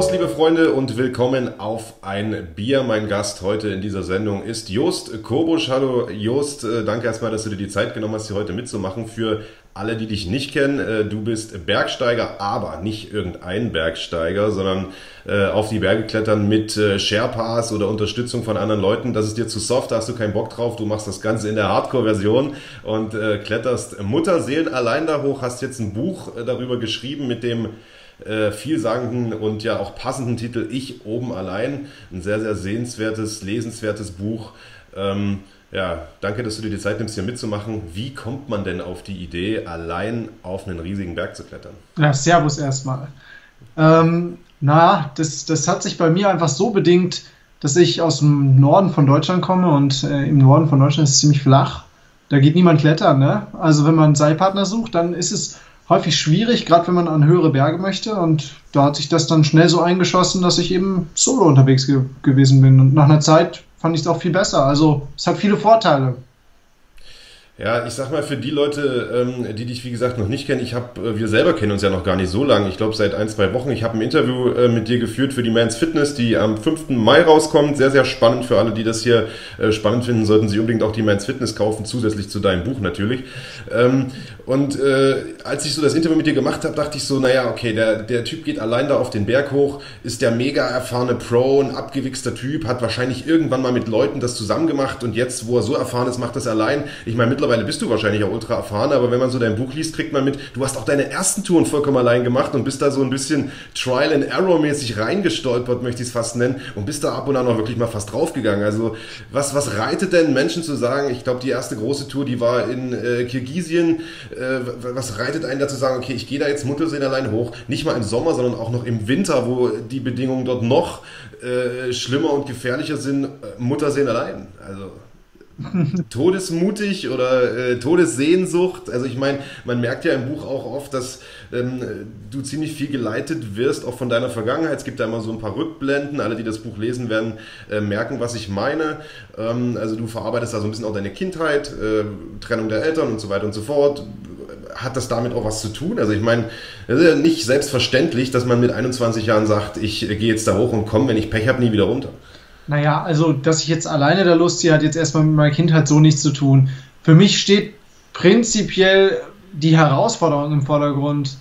Prost, liebe Freunde, und willkommen auf ein Bier. Mein Gast heute in dieser Sendung ist Jost Kobusch. Hallo Jost, äh, danke erstmal, dass du dir die Zeit genommen hast, hier heute mitzumachen. Für alle, die dich nicht kennen, äh, du bist Bergsteiger, aber nicht irgendein Bergsteiger, sondern äh, auf die Berge klettern mit Sherpas oder Unterstützung von anderen Leuten. Das ist dir zu soft, da hast du keinen Bock drauf. Du machst das Ganze in der Hardcore-Version und kletterst Mutterseelen allein da hoch. Hast jetzt ein Buch darüber geschrieben mit dem äh, vielsagenden und ja auch passenden Titel Ich oben allein. Ein sehr, sehr sehenswertes, lesenswertes Buch. Ähm, ja, danke, dass du dir die Zeit nimmst, hier mitzumachen. Wie kommt man denn auf die Idee, allein auf einen riesigen Berg zu klettern? Ja, Servus erstmal. Ähm, na, das, das hat sich bei mir einfach so bedingt, dass ich aus dem Norden von Deutschland komme und äh, im Norden von Deutschland ist es ziemlich flach. Da geht niemand klettern, ne? Also wenn man einen Seilpartner sucht, dann ist es häufig schwierig, gerade wenn man an höhere Berge möchte. Und da hat sich das dann schnell so eingeschossen, dass ich eben solo unterwegs ge gewesen bin. Und nach einer Zeit fand ich es auch viel besser. Also es hat viele Vorteile. Ja, ich sag mal, für die Leute, ähm, die dich wie gesagt noch nicht kennen, ich habe, äh, wir selber kennen uns ja noch gar nicht so lange, ich glaube seit ein, zwei Wochen. Ich habe ein Interview äh, mit dir geführt für die Mans Fitness, die am 5. Mai rauskommt. Sehr, sehr spannend für alle, die das hier äh, spannend finden, sollten sie unbedingt auch die Mans Fitness kaufen, zusätzlich zu deinem Buch natürlich. Und äh, als ich so das Interview mit dir gemacht habe, dachte ich so, naja, okay, der, der Typ geht allein da auf den Berg hoch, ist der mega erfahrene Pro, ein abgewichster Typ, hat wahrscheinlich irgendwann mal mit Leuten das zusammen gemacht und jetzt, wo er so erfahren ist, macht das allein. Ich meine, mittlerweile mittlerweile bist du wahrscheinlich auch ultra erfahren, aber wenn man so dein Buch liest, kriegt man mit, du hast auch deine ersten Touren vollkommen allein gemacht und bist da so ein bisschen Trial and Error mäßig reingestolpert, möchte ich es fast nennen, und bist da ab und an auch wirklich mal fast draufgegangen. Also was, was reitet denn Menschen zu sagen, ich glaube, die erste große Tour, die war in äh, Kirgisien, äh, was reitet einen dazu sagen, okay, ich gehe da jetzt Mutterseen allein hoch, nicht mal im Sommer, sondern auch noch im Winter, wo die Bedingungen dort noch äh, schlimmer und gefährlicher sind, äh, Mutterseen allein. Also todesmutig oder äh, Todessehnsucht. Also ich meine, man merkt ja im Buch auch oft, dass ähm, du ziemlich viel geleitet wirst, auch von deiner Vergangenheit. Es gibt da immer so ein paar Rückblenden. Alle, die das Buch lesen werden, äh, merken, was ich meine. Ähm, also du verarbeitest da so ein bisschen auch deine Kindheit, äh, Trennung der Eltern und so weiter und so fort. Hat das damit auch was zu tun? Also ich meine, es ist ja nicht selbstverständlich, dass man mit 21 Jahren sagt, ich gehe jetzt da hoch und komme, wenn ich Pech habe, nie wieder runter. Naja, also, dass ich jetzt alleine da Lust ziehe, hat jetzt erstmal mit meiner Kindheit so nichts zu tun. Für mich steht prinzipiell die Herausforderung im Vordergrund.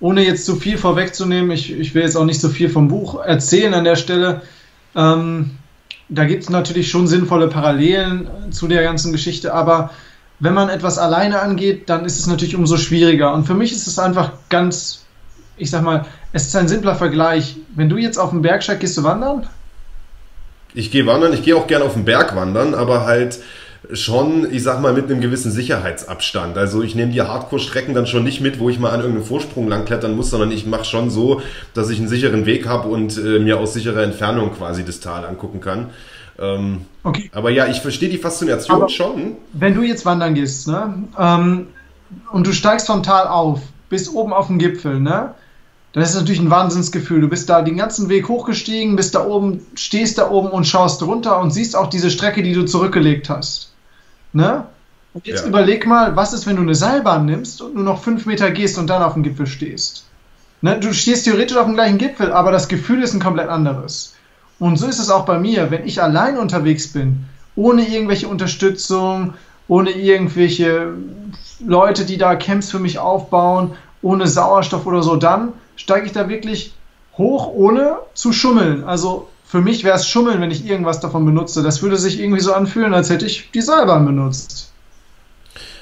Ohne jetzt zu viel vorwegzunehmen, ich, ich will jetzt auch nicht so viel vom Buch erzählen an der Stelle. Ähm, da gibt es natürlich schon sinnvolle Parallelen zu der ganzen Geschichte, aber wenn man etwas alleine angeht, dann ist es natürlich umso schwieriger. Und für mich ist es einfach ganz, ich sag mal, es ist ein simpler Vergleich. Wenn du jetzt auf den Berg steigst, gehst du wandern? Ich gehe wandern, ich gehe auch gerne auf den Berg wandern, aber halt schon, ich sag mal, mit einem gewissen Sicherheitsabstand. Also ich nehme die Hardcore-Strecken dann schon nicht mit, wo ich mal an irgendeinem Vorsprung lang klettern muss, sondern ich mache schon so, dass ich einen sicheren Weg habe und äh, mir aus sicherer Entfernung quasi das Tal angucken kann. Ähm, okay. Aber ja, ich verstehe die Faszination aber schon. Wenn du jetzt wandern gehst, ne, ähm, und du steigst vom Tal auf, bis oben auf den Gipfel, ne, das ist natürlich ein Wahnsinnsgefühl. Du bist da den ganzen Weg hochgestiegen, bist da oben, stehst da oben und schaust runter und siehst auch diese Strecke, die du zurückgelegt hast. Ne? Und jetzt ja. überleg mal, was ist, wenn du eine Seilbahn nimmst und nur noch fünf Meter gehst und dann auf dem Gipfel stehst. Ne? Du stehst theoretisch auf dem gleichen Gipfel, aber das Gefühl ist ein komplett anderes. Und so ist es auch bei mir, wenn ich allein unterwegs bin, ohne irgendwelche Unterstützung, ohne irgendwelche Leute, die da Camps für mich aufbauen, ohne Sauerstoff oder so, dann steige ich da wirklich hoch, ohne zu schummeln. Also für mich wäre es Schummeln, wenn ich irgendwas davon benutze. Das würde sich irgendwie so anfühlen, als hätte ich die Seilbahn benutzt.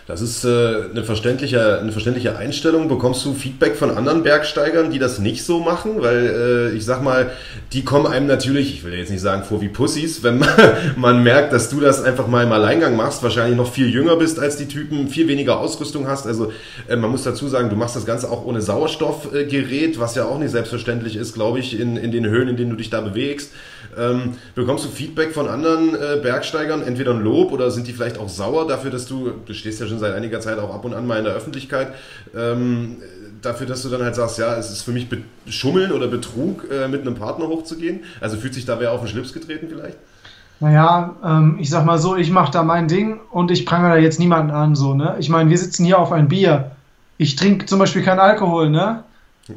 Das ist äh, eine, verständliche, eine verständliche Einstellung. Bekommst du Feedback von anderen Bergsteigern, die das nicht so machen? Weil äh, ich sag mal, die kommen einem natürlich, ich will jetzt nicht sagen vor wie Pussys, wenn man, man merkt, dass du das einfach mal im Alleingang machst, wahrscheinlich noch viel jünger bist als die Typen, viel weniger Ausrüstung hast. Also äh, man muss dazu sagen, du machst das Ganze auch ohne Sauerstoffgerät, was ja auch nicht selbstverständlich ist, glaube ich, in, in den Höhen, in denen du dich da bewegst. Ähm, bekommst du Feedback von anderen äh, Bergsteigern, entweder ein Lob oder sind die vielleicht auch sauer dafür, dass du, du stehst ja schon seit einiger Zeit auch ab und an mal in der Öffentlichkeit, ähm, dafür, dass du dann halt sagst, ja, es ist für mich Schummeln oder Betrug, äh, mit einem Partner hochzugehen? Also fühlt sich da wer auf den Schlips getreten vielleicht? Naja, ähm, ich sag mal so, ich mache da mein Ding und ich prangere da jetzt niemanden an, so, ne? Ich meine, wir sitzen hier auf ein Bier. Ich trinke zum Beispiel keinen Alkohol, ne?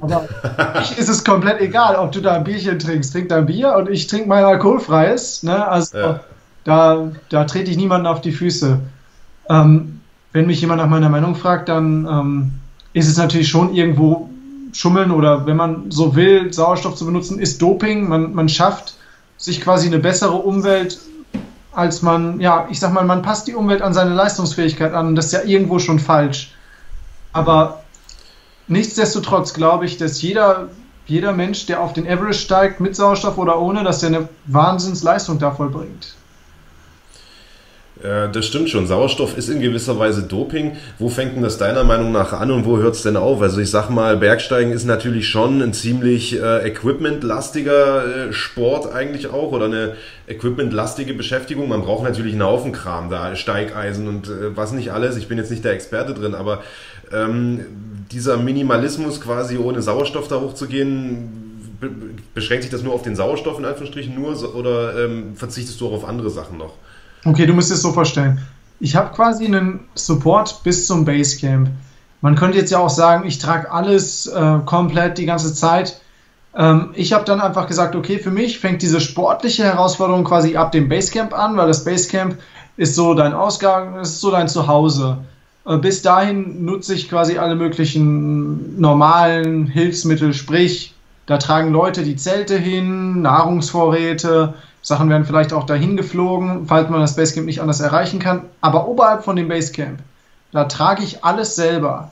Aber ich ist es komplett egal, ob du da ein Bierchen trinkst. Trink dein Bier und ich trinke mein alkoholfreies. Ne? Also ja. da, da trete ich niemanden auf die Füße. Ähm, wenn mich jemand nach meiner Meinung fragt, dann ähm, ist es natürlich schon irgendwo Schummeln oder wenn man so will, Sauerstoff zu benutzen, ist Doping. Man, man schafft sich quasi eine bessere Umwelt, als man, ja, ich sag mal, man passt die Umwelt an seine Leistungsfähigkeit an. Das ist ja irgendwo schon falsch. Aber nichtsdestotrotz glaube ich, dass jeder, jeder Mensch, der auf den Average steigt, mit Sauerstoff oder ohne, dass er eine Wahnsinnsleistung da vollbringt. Äh, das stimmt schon. Sauerstoff ist in gewisser Weise Doping. Wo fängt denn das deiner Meinung nach an und wo hört es denn auf? Also ich sag mal, Bergsteigen ist natürlich schon ein ziemlich äh, equipmentlastiger äh, Sport eigentlich auch oder eine equipmentlastige Beschäftigung. Man braucht natürlich einen Haufen Kram da, Steigeisen und äh, was nicht alles. Ich bin jetzt nicht der Experte drin, aber ähm, dieser Minimalismus quasi ohne Sauerstoff da hochzugehen, beschränkt sich das nur auf den Sauerstoff in Anführungsstrichen nur oder ähm, verzichtest du auch auf andere Sachen noch? Okay, du musst es so vorstellen. Ich habe quasi einen Support bis zum Basecamp. Man könnte jetzt ja auch sagen, ich trage alles äh, komplett die ganze Zeit. Ähm, ich habe dann einfach gesagt, okay, für mich fängt diese sportliche Herausforderung quasi ab dem Basecamp an, weil das Basecamp ist so dein Ausgang, ist so dein Zuhause. Bis dahin nutze ich quasi alle möglichen normalen Hilfsmittel, sprich, da tragen Leute die Zelte hin, Nahrungsvorräte, Sachen werden vielleicht auch dahin geflogen, falls man das Basecamp nicht anders erreichen kann. Aber oberhalb von dem Basecamp, da trage ich alles selber.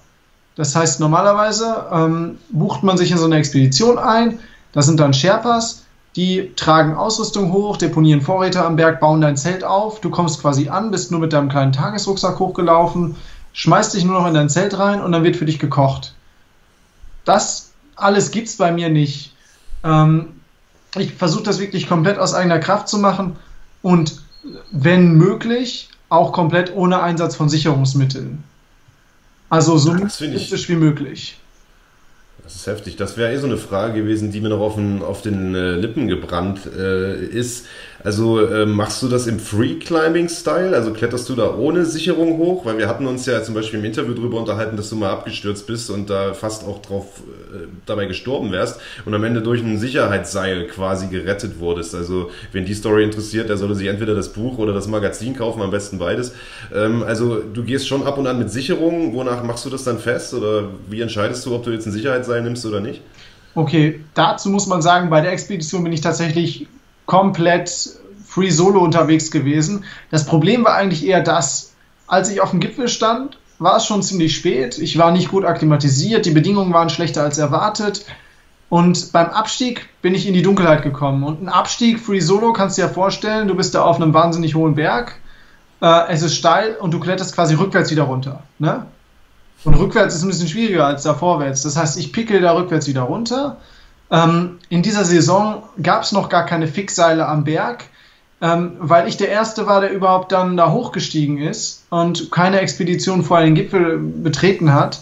Das heißt, normalerweise ähm, bucht man sich in so eine Expedition ein. Da sind dann Sherpas, die tragen Ausrüstung hoch, deponieren Vorräte am Berg, bauen dein Zelt auf. Du kommst quasi an, bist nur mit deinem kleinen Tagesrucksack hochgelaufen, schmeißt dich nur noch in dein Zelt rein und dann wird für dich gekocht. Das alles gibt es bei mir nicht. Ähm, ich versuche das wirklich komplett aus eigener Kraft zu machen und wenn möglich auch komplett ohne Einsatz von Sicherungsmitteln. Also so minimalistisch wie möglich. Das ist heftig. Das wäre eh so eine Frage gewesen, die mir noch auf den, auf den äh, Lippen gebrannt äh, ist. Also äh, machst du das im Free-Climbing-Style? Also kletterst du da ohne Sicherung hoch? Weil wir hatten uns ja zum Beispiel im Interview darüber unterhalten, dass du mal abgestürzt bist und da fast auch drauf äh, dabei gestorben wärst und am Ende durch ein Sicherheitsseil quasi gerettet wurdest. Also wenn die Story interessiert, der solle sich entweder das Buch oder das Magazin kaufen, am besten beides. Ähm, also du gehst schon ab und an mit Sicherung. Wonach machst du das dann fest? Oder wie entscheidest du, ob du jetzt ein Sicherheitsseil nimmst oder nicht? Okay, dazu muss man sagen, bei der Expedition bin ich tatsächlich komplett Free Solo unterwegs gewesen. Das Problem war eigentlich eher das, als ich auf dem Gipfel stand, war es schon ziemlich spät. Ich war nicht gut akklimatisiert, die Bedingungen waren schlechter als erwartet. Und beim Abstieg bin ich in die Dunkelheit gekommen. Und ein Abstieg Free Solo kannst du dir vorstellen, du bist da auf einem wahnsinnig hohen Berg. Äh, es ist steil und du kletterst quasi rückwärts wieder runter. Ne? Und rückwärts ist ein bisschen schwieriger als da vorwärts. Das heißt, ich pickel da rückwärts wieder runter ähm, in dieser Saison gab es noch gar keine Fixseile am Berg, ähm, weil ich der Erste war, der überhaupt dann da hochgestiegen ist und keine Expedition vorher den Gipfel betreten hat.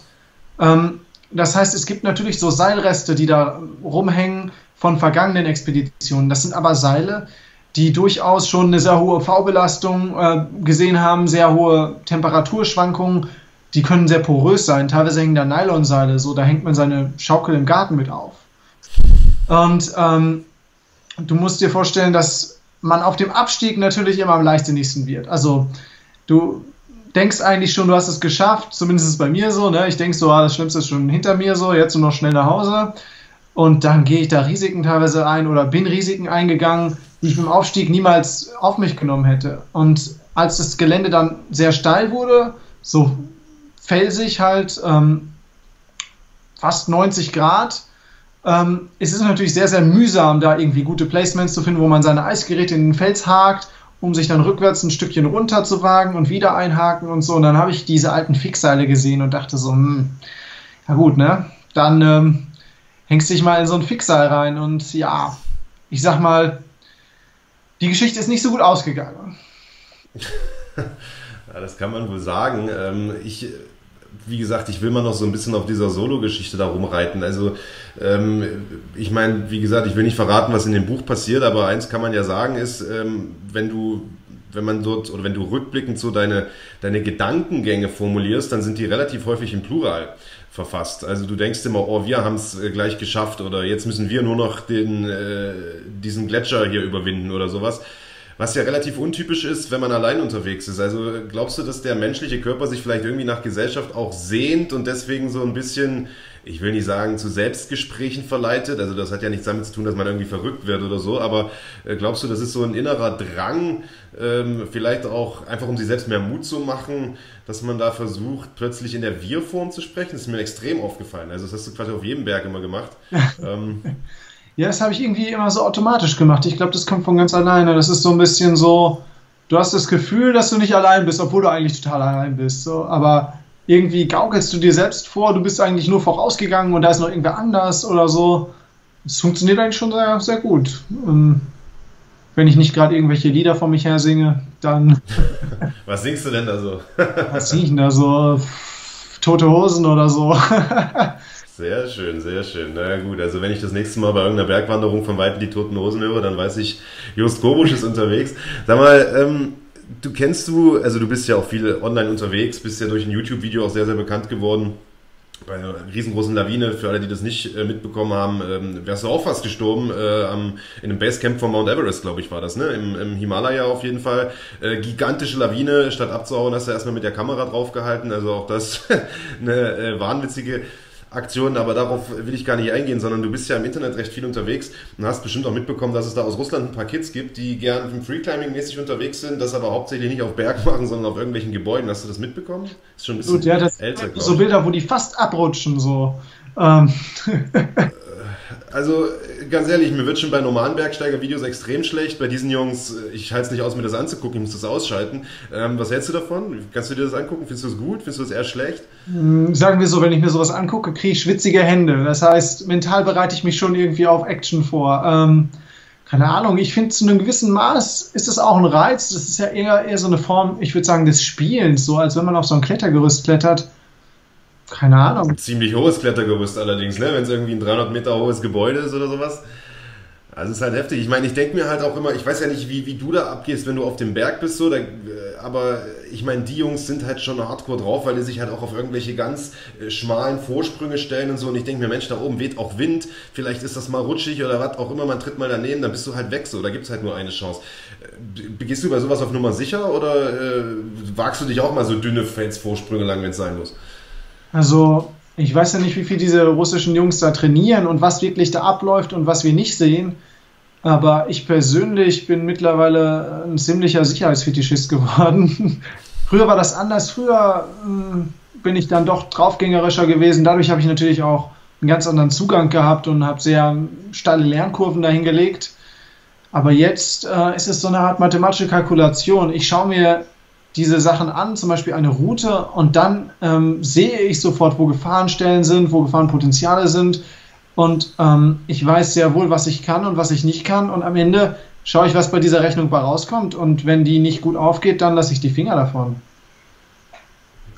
Ähm, das heißt, es gibt natürlich so Seilreste, die da rumhängen von vergangenen Expeditionen. Das sind aber Seile, die durchaus schon eine sehr hohe V-Belastung äh, gesehen haben, sehr hohe Temperaturschwankungen. Die können sehr porös sein. Teilweise hängen da Nylonseile, so da hängt man seine Schaukel im Garten mit auf. Und ähm, du musst dir vorstellen, dass man auf dem Abstieg natürlich immer am leichtsinnigsten wird. Also du denkst eigentlich schon, du hast es geschafft, zumindest ist es bei mir so. Ne? Ich denke so, ah, das Schlimmste ist schon hinter mir so, jetzt nur noch schnell nach Hause. Und dann gehe ich da Risiken teilweise ein oder bin Risiken eingegangen, die ich beim Aufstieg niemals auf mich genommen hätte. Und als das Gelände dann sehr steil wurde, so felsig halt, ähm, fast 90 Grad, ähm, es ist natürlich sehr, sehr mühsam, da irgendwie gute Placements zu finden, wo man seine Eisgeräte in den Fels hakt, um sich dann rückwärts ein Stückchen runter zu wagen und wieder einhaken und so. Und dann habe ich diese alten Fixseile gesehen und dachte so, hm, na gut, ne? Dann ähm, hängst dich mal in so ein Fixseil rein und ja, ich sag mal, die Geschichte ist nicht so gut ausgegangen. ja, das kann man wohl sagen. Ähm, ich wie gesagt, ich will mal noch so ein bisschen auf dieser Solo-Geschichte da rumreiten. Also, ähm, ich meine, wie gesagt, ich will nicht verraten, was in dem Buch passiert, aber eins kann man ja sagen, ist, ähm, wenn du wenn man dort oder wenn du rückblickend so deine, deine Gedankengänge formulierst, dann sind die relativ häufig im Plural. verfasst. Also du denkst immer, oh, wir haben es äh, gleich geschafft oder jetzt müssen wir nur noch den, äh, diesen Gletscher hier überwinden oder sowas. Was ja relativ untypisch ist, wenn man allein unterwegs ist. Also glaubst du, dass der menschliche Körper sich vielleicht irgendwie nach Gesellschaft auch sehnt und deswegen so ein bisschen ich will nicht sagen, zu Selbstgesprächen verleitet. Also das hat ja nichts damit zu tun, dass man irgendwie verrückt wird oder so. Aber äh, glaubst du, das ist so ein innerer Drang, ähm, vielleicht auch einfach um sich selbst mehr Mut zu machen, dass man da versucht, plötzlich in der Wir-Form zu sprechen? Das ist mir extrem aufgefallen. Also das hast du quasi auf jedem Berg immer gemacht. ja, das habe ich irgendwie immer so automatisch gemacht. Ich glaube, das kommt von ganz alleine. Das ist so ein bisschen so, du hast das Gefühl, dass du nicht allein bist, obwohl du eigentlich total allein bist. So, aber irgendwie gaukelst du dir selbst vor, du bist eigentlich nur vorausgegangen und da ist noch irgendwer anders oder so. Es funktioniert eigentlich schon sehr, sehr gut. Ähm, wenn ich nicht gerade irgendwelche Lieder vor mich her singe, dann. Was singst du denn da so? was singe ich denn da so? Tote Hosen oder so. Sehr schön, sehr schön. Na gut, also wenn ich das nächste Mal bei irgendeiner Bergwanderung von Weitem die Toten Hosen höre, dann weiß ich, Just Kobusch ist unterwegs. Sag mal, ähm, du kennst du, also du bist ja auch viel online unterwegs, bist ja durch ein YouTube-Video auch sehr, sehr bekannt geworden. Bei einer riesengroßen Lawine, für alle, die das nicht äh, mitbekommen haben, ähm, wärst du auch fast gestorben, äh, am, in einem Basecamp von Mount Everest, glaube ich, war das, ne? Im, Im, Himalaya auf jeden Fall. Äh, gigantische Lawine, statt abzuhauen, hast du erstmal mit der Kamera draufgehalten, also auch das eine äh, wahnwitzige Aktionen, aber darauf will ich gar nicht eingehen, sondern du bist ja im Internet recht viel unterwegs und hast bestimmt auch mitbekommen, dass es da aus Russland ein paar Kids gibt, die gern im Freeclimbing mäßig unterwegs sind, das aber hauptsächlich nicht auf Berg machen, sondern auf irgendwelchen Gebäuden. Hast du das mitbekommen? Ist schon ein bisschen Gut, ja, das älter. So Bilder, wo die fast abrutschen, so. Ähm. Also ganz ehrlich, mir wird schon bei normalen Bergsteiger-Videos extrem schlecht. Bei diesen Jungs, ich halte es nicht aus, mir das anzugucken, ich muss das ausschalten. Ähm, was hältst du davon? Kannst du dir das angucken? Findest du es gut? Findest du es eher schlecht? Hm, sagen wir so, wenn ich mir sowas angucke, kriege ich schwitzige Hände. Das heißt, mental bereite ich mich schon irgendwie auf Action vor. Ähm, keine Ahnung, ich finde zu einem gewissen Maß ist es auch ein Reiz. Das ist ja eher, eher so eine Form, ich würde sagen, des Spielens, so als wenn man auf so ein Klettergerüst klettert keine Ahnung. Ziemlich hohes Klettergerüst allerdings, ne? wenn es irgendwie ein 300 Meter hohes Gebäude ist oder sowas. Also es ist halt heftig. Ich meine, ich denke mir halt auch immer, ich weiß ja nicht, wie, wie du da abgehst, wenn du auf dem Berg bist, so, da, äh, aber ich meine, die Jungs sind halt schon hardcore drauf, weil die sich halt auch auf irgendwelche ganz äh, schmalen Vorsprünge stellen und so. Und ich denke mir, Mensch, da oben weht auch Wind, vielleicht ist das mal rutschig oder was auch immer, man tritt mal daneben, dann bist du halt weg so, da gibt es halt nur eine Chance. Äh, gehst du bei sowas auf Nummer sicher oder äh, wagst du dich auch mal so dünne Felsvorsprünge lang, wenn es sein muss? Also ich weiß ja nicht, wie viel diese russischen Jungs da trainieren und was wirklich da abläuft und was wir nicht sehen. Aber ich persönlich bin mittlerweile ein ziemlicher Sicherheitsfetischist geworden. Früher war das anders. Früher hm, bin ich dann doch draufgängerischer gewesen. Dadurch habe ich natürlich auch einen ganz anderen Zugang gehabt und habe sehr steile Lernkurven dahingelegt. Aber jetzt äh, ist es so eine Art mathematische Kalkulation. Ich schaue mir diese Sachen an, zum Beispiel eine Route, und dann ähm, sehe ich sofort, wo Gefahrenstellen sind, wo Gefahrenpotenziale sind. Und ähm, ich weiß sehr wohl, was ich kann und was ich nicht kann. Und am Ende schaue ich, was bei dieser Rechnung bei rauskommt. Und wenn die nicht gut aufgeht, dann lasse ich die Finger davon.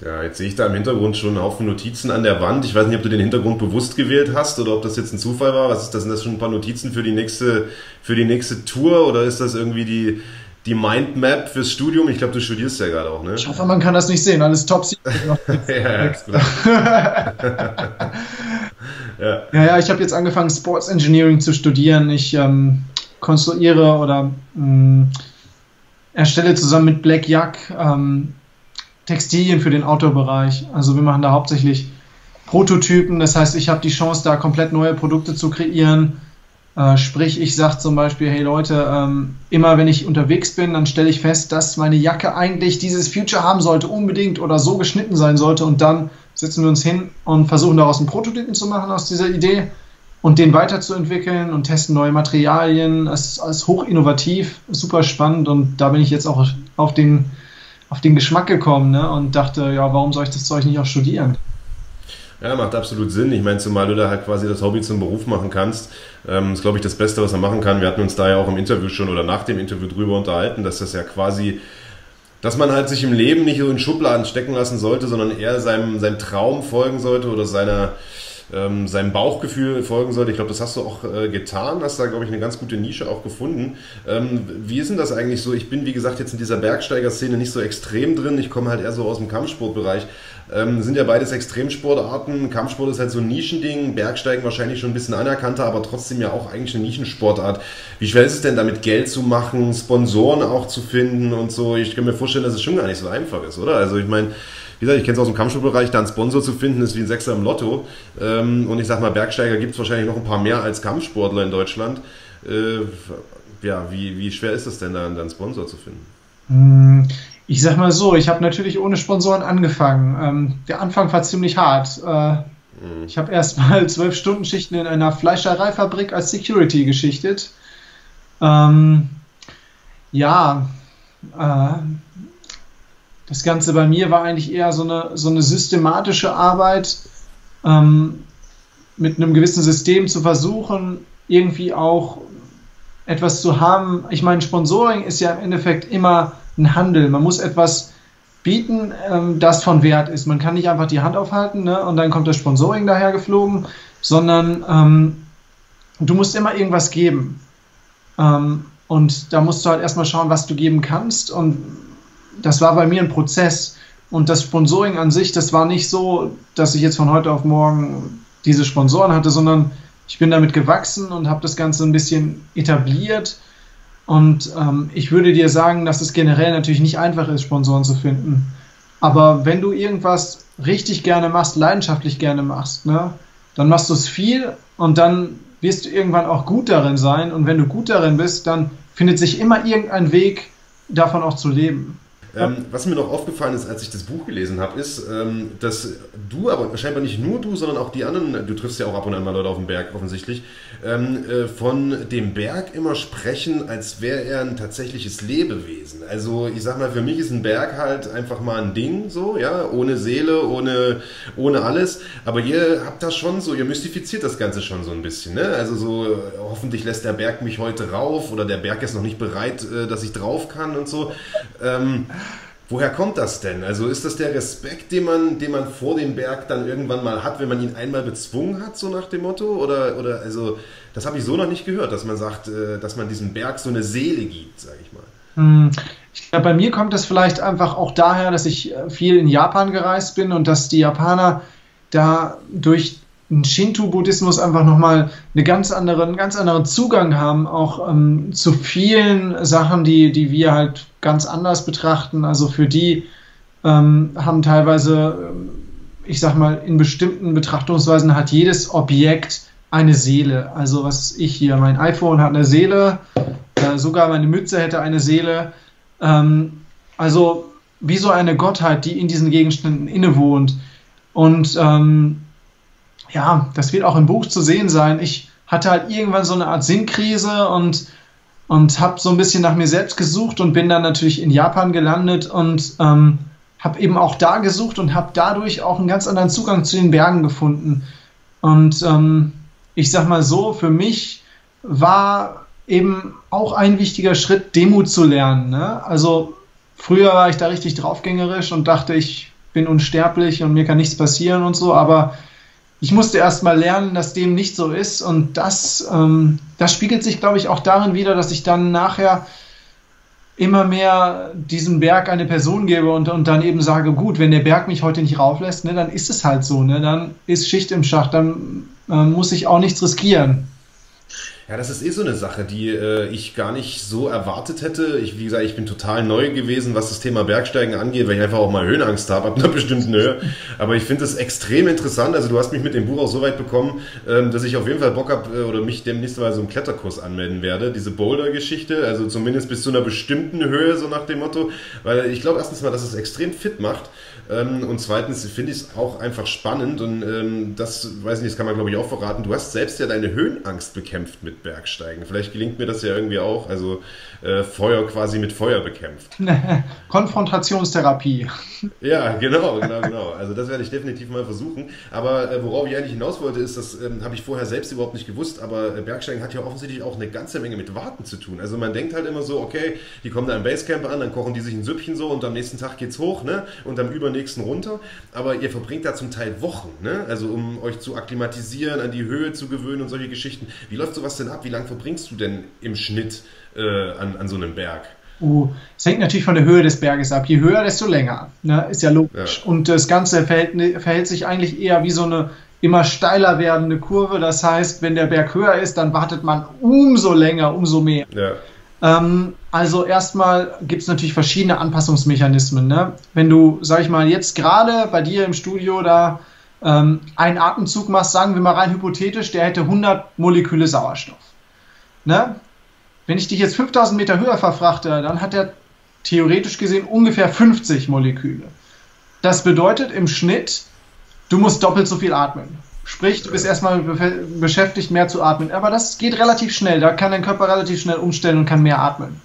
Ja, jetzt sehe ich da im Hintergrund schon einen Haufen Notizen an der Wand. Ich weiß nicht, ob du den Hintergrund bewusst gewählt hast oder ob das jetzt ein Zufall war. Was ist das? Sind das schon ein paar Notizen für die nächste, für die nächste Tour oder ist das irgendwie die, die Mindmap fürs Studium. Ich glaube, du studierst ja gerade auch, ne? Ich hoffe, man kann das nicht sehen. Alles top. ja, ja. ja, ja, ich habe jetzt angefangen, Sports Engineering zu studieren. Ich ähm, konstruiere oder ähm, erstelle zusammen mit Black Yak ähm, Textilien für den Outdoor-Bereich. Also wir machen da hauptsächlich Prototypen. Das heißt, ich habe die Chance, da komplett neue Produkte zu kreieren äh, sprich, ich sage zum Beispiel, hey Leute, ähm, immer wenn ich unterwegs bin, dann stelle ich fest, dass meine Jacke eigentlich dieses Future haben sollte, unbedingt oder so geschnitten sein sollte. Und dann setzen wir uns hin und versuchen daraus einen Prototypen zu machen aus dieser Idee und den weiterzuentwickeln und testen neue Materialien. Es ist alles hoch innovativ, super spannend und da bin ich jetzt auch auf den, auf den Geschmack gekommen ne? und dachte, ja, warum soll ich das Zeug nicht auch studieren? Ja, macht absolut Sinn. Ich meine, zumal du da halt quasi das Hobby zum Beruf machen kannst, ähm, ist, glaube ich, das Beste, was man machen kann. Wir hatten uns da ja auch im Interview schon oder nach dem Interview drüber unterhalten, dass das ja quasi, dass man halt sich im Leben nicht so in Schubladen stecken lassen sollte, sondern eher seinem, seinem Traum folgen sollte oder seiner, ähm, seinem Bauchgefühl folgen sollte. Ich glaube, das hast du auch äh, getan, hast da, glaube ich, eine ganz gute Nische auch gefunden. Ähm, wie ist denn das eigentlich so? Ich bin, wie gesagt, jetzt in dieser Bergsteiger-Szene nicht so extrem drin. Ich komme halt eher so aus dem Kampfsportbereich. Ähm, sind ja beides Extremsportarten. Kampfsport ist halt so ein Nischending, Bergsteigen wahrscheinlich schon ein bisschen anerkannter, aber trotzdem ja auch eigentlich eine Nischensportart. Wie schwer ist es denn damit Geld zu machen, Sponsoren auch zu finden und so? Ich kann mir vorstellen, dass es schon gar nicht so einfach ist, oder? Also ich meine, wie gesagt, ich kenne es aus dem Kampfsportbereich, da einen Sponsor zu finden, ist wie ein Sechser im Lotto. Ähm, und ich sag mal, Bergsteiger gibt es wahrscheinlich noch ein paar mehr als Kampfsportler in Deutschland. Äh, ja, wie, wie schwer ist es denn da, einen Sponsor zu finden? Hm, ich sag mal so, ich habe natürlich ohne Sponsoren angefangen. Ähm, der Anfang war ziemlich hart. Äh, mhm. Ich habe erst mal zwölf Stunden Schichten in einer Fleischereifabrik als Security geschichtet. Ähm, ja, äh, das Ganze bei mir war eigentlich eher so eine, so eine systematische Arbeit, ähm, mit einem gewissen System zu versuchen, irgendwie auch etwas zu haben. Ich meine, Sponsoring ist ja im Endeffekt immer ein Handel. Man muss etwas bieten, ähm, das von Wert ist. Man kann nicht einfach die Hand aufhalten ne, und dann kommt das Sponsoring daher geflogen, sondern ähm, du musst immer irgendwas geben. Ähm, und da musst du halt erstmal schauen, was du geben kannst. Und das war bei mir ein Prozess. Und das Sponsoring an sich, das war nicht so, dass ich jetzt von heute auf morgen diese Sponsoren hatte, sondern ich bin damit gewachsen und habe das Ganze ein bisschen etabliert. Und ähm, ich würde dir sagen, dass es generell natürlich nicht einfach ist, Sponsoren zu finden. Aber wenn du irgendwas richtig gerne machst, leidenschaftlich gerne machst, ne, dann machst du es viel und dann wirst du irgendwann auch gut darin sein. Und wenn du gut darin bist, dann findet sich immer irgendein Weg, davon auch zu leben. Ähm, was mir noch aufgefallen ist, als ich das Buch gelesen habe, ist, ähm, dass du, aber scheinbar nicht nur du, sondern auch die anderen, du triffst ja auch ab und an mal Leute auf dem Berg offensichtlich, ähm, äh, von dem Berg immer sprechen, als wäre er ein tatsächliches Lebewesen. Also ich sag mal, für mich ist ein Berg halt einfach mal ein Ding, so, ja, ohne Seele, ohne, ohne alles. Aber ihr habt das schon so, ihr mystifiziert das Ganze schon so ein bisschen, ne? Also so, hoffentlich lässt der Berg mich heute rauf oder der Berg ist noch nicht bereit, äh, dass ich drauf kann und so. Ähm, Woher kommt das denn? Also ist das der Respekt, den man, den man vor dem Berg dann irgendwann mal hat, wenn man ihn einmal bezwungen hat, so nach dem Motto? Oder, oder also, das habe ich so noch nicht gehört, dass man sagt, äh, dass man diesem Berg so eine Seele gibt, sage ich mal. Hm, ich glaube, bei mir kommt das vielleicht einfach auch daher, dass ich äh, viel in Japan gereist bin und dass die Japaner da durch Shinto-Buddhismus einfach nochmal eine ganz andere, einen ganz anderen Zugang haben, auch ähm, zu vielen Sachen, die, die wir halt ganz anders betrachten. Also für die ähm, haben teilweise, ähm, ich sag mal, in bestimmten Betrachtungsweisen hat jedes Objekt eine Seele. Also was ich hier, mein iPhone hat eine Seele, äh, sogar meine Mütze hätte eine Seele. Ähm, also wie so eine Gottheit, die in diesen Gegenständen innewohnt. Und ähm, ja, das wird auch im Buch zu sehen sein. Ich hatte halt irgendwann so eine Art Sinnkrise und, und habe so ein bisschen nach mir selbst gesucht und bin dann natürlich in Japan gelandet und ähm, habe eben auch da gesucht und habe dadurch auch einen ganz anderen Zugang zu den Bergen gefunden. Und ähm, ich sag mal so, für mich war eben auch ein wichtiger Schritt, Demut zu lernen. Ne? Also früher war ich da richtig draufgängerisch und dachte, ich bin unsterblich und mir kann nichts passieren und so, aber ich musste erst mal lernen, dass dem nicht so ist. Und das, ähm, das spiegelt sich, glaube ich, auch darin wieder, dass ich dann nachher immer mehr diesem Berg eine Person gebe und, und dann eben sage, gut, wenn der Berg mich heute nicht rauflässt, ne, dann ist es halt so, ne, dann ist Schicht im Schacht, dann äh, muss ich auch nichts riskieren. Ja, das ist eh so eine Sache, die äh, ich gar nicht so erwartet hätte. Ich, wie gesagt, ich bin total neu gewesen, was das Thema Bergsteigen angeht, weil ich einfach auch mal Höhenangst habe, ab einer bestimmten Höhe. Aber ich finde es extrem interessant. Also du hast mich mit dem Buch auch so weit bekommen, ähm, dass ich auf jeden Fall Bock habe äh, oder mich demnächst mal so einen Kletterkurs anmelden werde. Diese Boulder-Geschichte, also zumindest bis zu einer bestimmten Höhe, so nach dem Motto. Weil ich glaube erstens mal, dass es extrem fit macht. Ähm, und zweitens finde ich es auch einfach spannend und ähm, das, weiß nicht, das kann man glaube ich auch verraten. Du hast selbst ja deine Höhenangst bekämpft mit Bergsteigen. Vielleicht gelingt mir das ja irgendwie auch. Also äh, Feuer quasi mit Feuer bekämpft. Konfrontationstherapie. Ja, genau, genau, genau. Also das werde ich definitiv mal versuchen. Aber äh, worauf ich eigentlich hinaus wollte, ist, das ähm, habe ich vorher selbst überhaupt nicht gewusst, aber äh, Bergsteigen hat ja offensichtlich auch eine ganze Menge mit Warten zu tun. Also man denkt halt immer so, okay, die kommen da im Basecamp an, dann kochen die sich ein Süppchen so und am nächsten Tag geht's hoch, ne? Und am über nächsten runter, aber ihr verbringt da zum Teil Wochen, ne? Also um euch zu akklimatisieren, an die Höhe zu gewöhnen und solche Geschichten. Wie läuft sowas denn ab? Wie lange verbringst du denn im Schnitt äh, an, an so einem Berg? Uh, es hängt natürlich von der Höhe des Berges ab. Je höher, desto länger. Ne? Ist ja logisch. Ja. Und das Ganze verhält, verhält sich eigentlich eher wie so eine immer steiler werdende Kurve. Das heißt, wenn der Berg höher ist, dann wartet man umso länger, umso mehr. Ja. Ähm, also erstmal gibt es natürlich verschiedene Anpassungsmechanismen. Ne? Wenn du, sag ich mal, jetzt gerade bei dir im Studio da ähm, einen Atemzug machst, sagen wir mal rein hypothetisch, der hätte 100 Moleküle Sauerstoff. Ne? Wenn ich dich jetzt 5000 Meter höher verfrachte, dann hat er theoretisch gesehen ungefähr 50 Moleküle. Das bedeutet im Schnitt, du musst doppelt so viel atmen. Sprich, du bist erstmal beschäftigt, mehr zu atmen. Aber das geht relativ schnell. Da kann dein Körper relativ schnell umstellen und kann mehr atmen.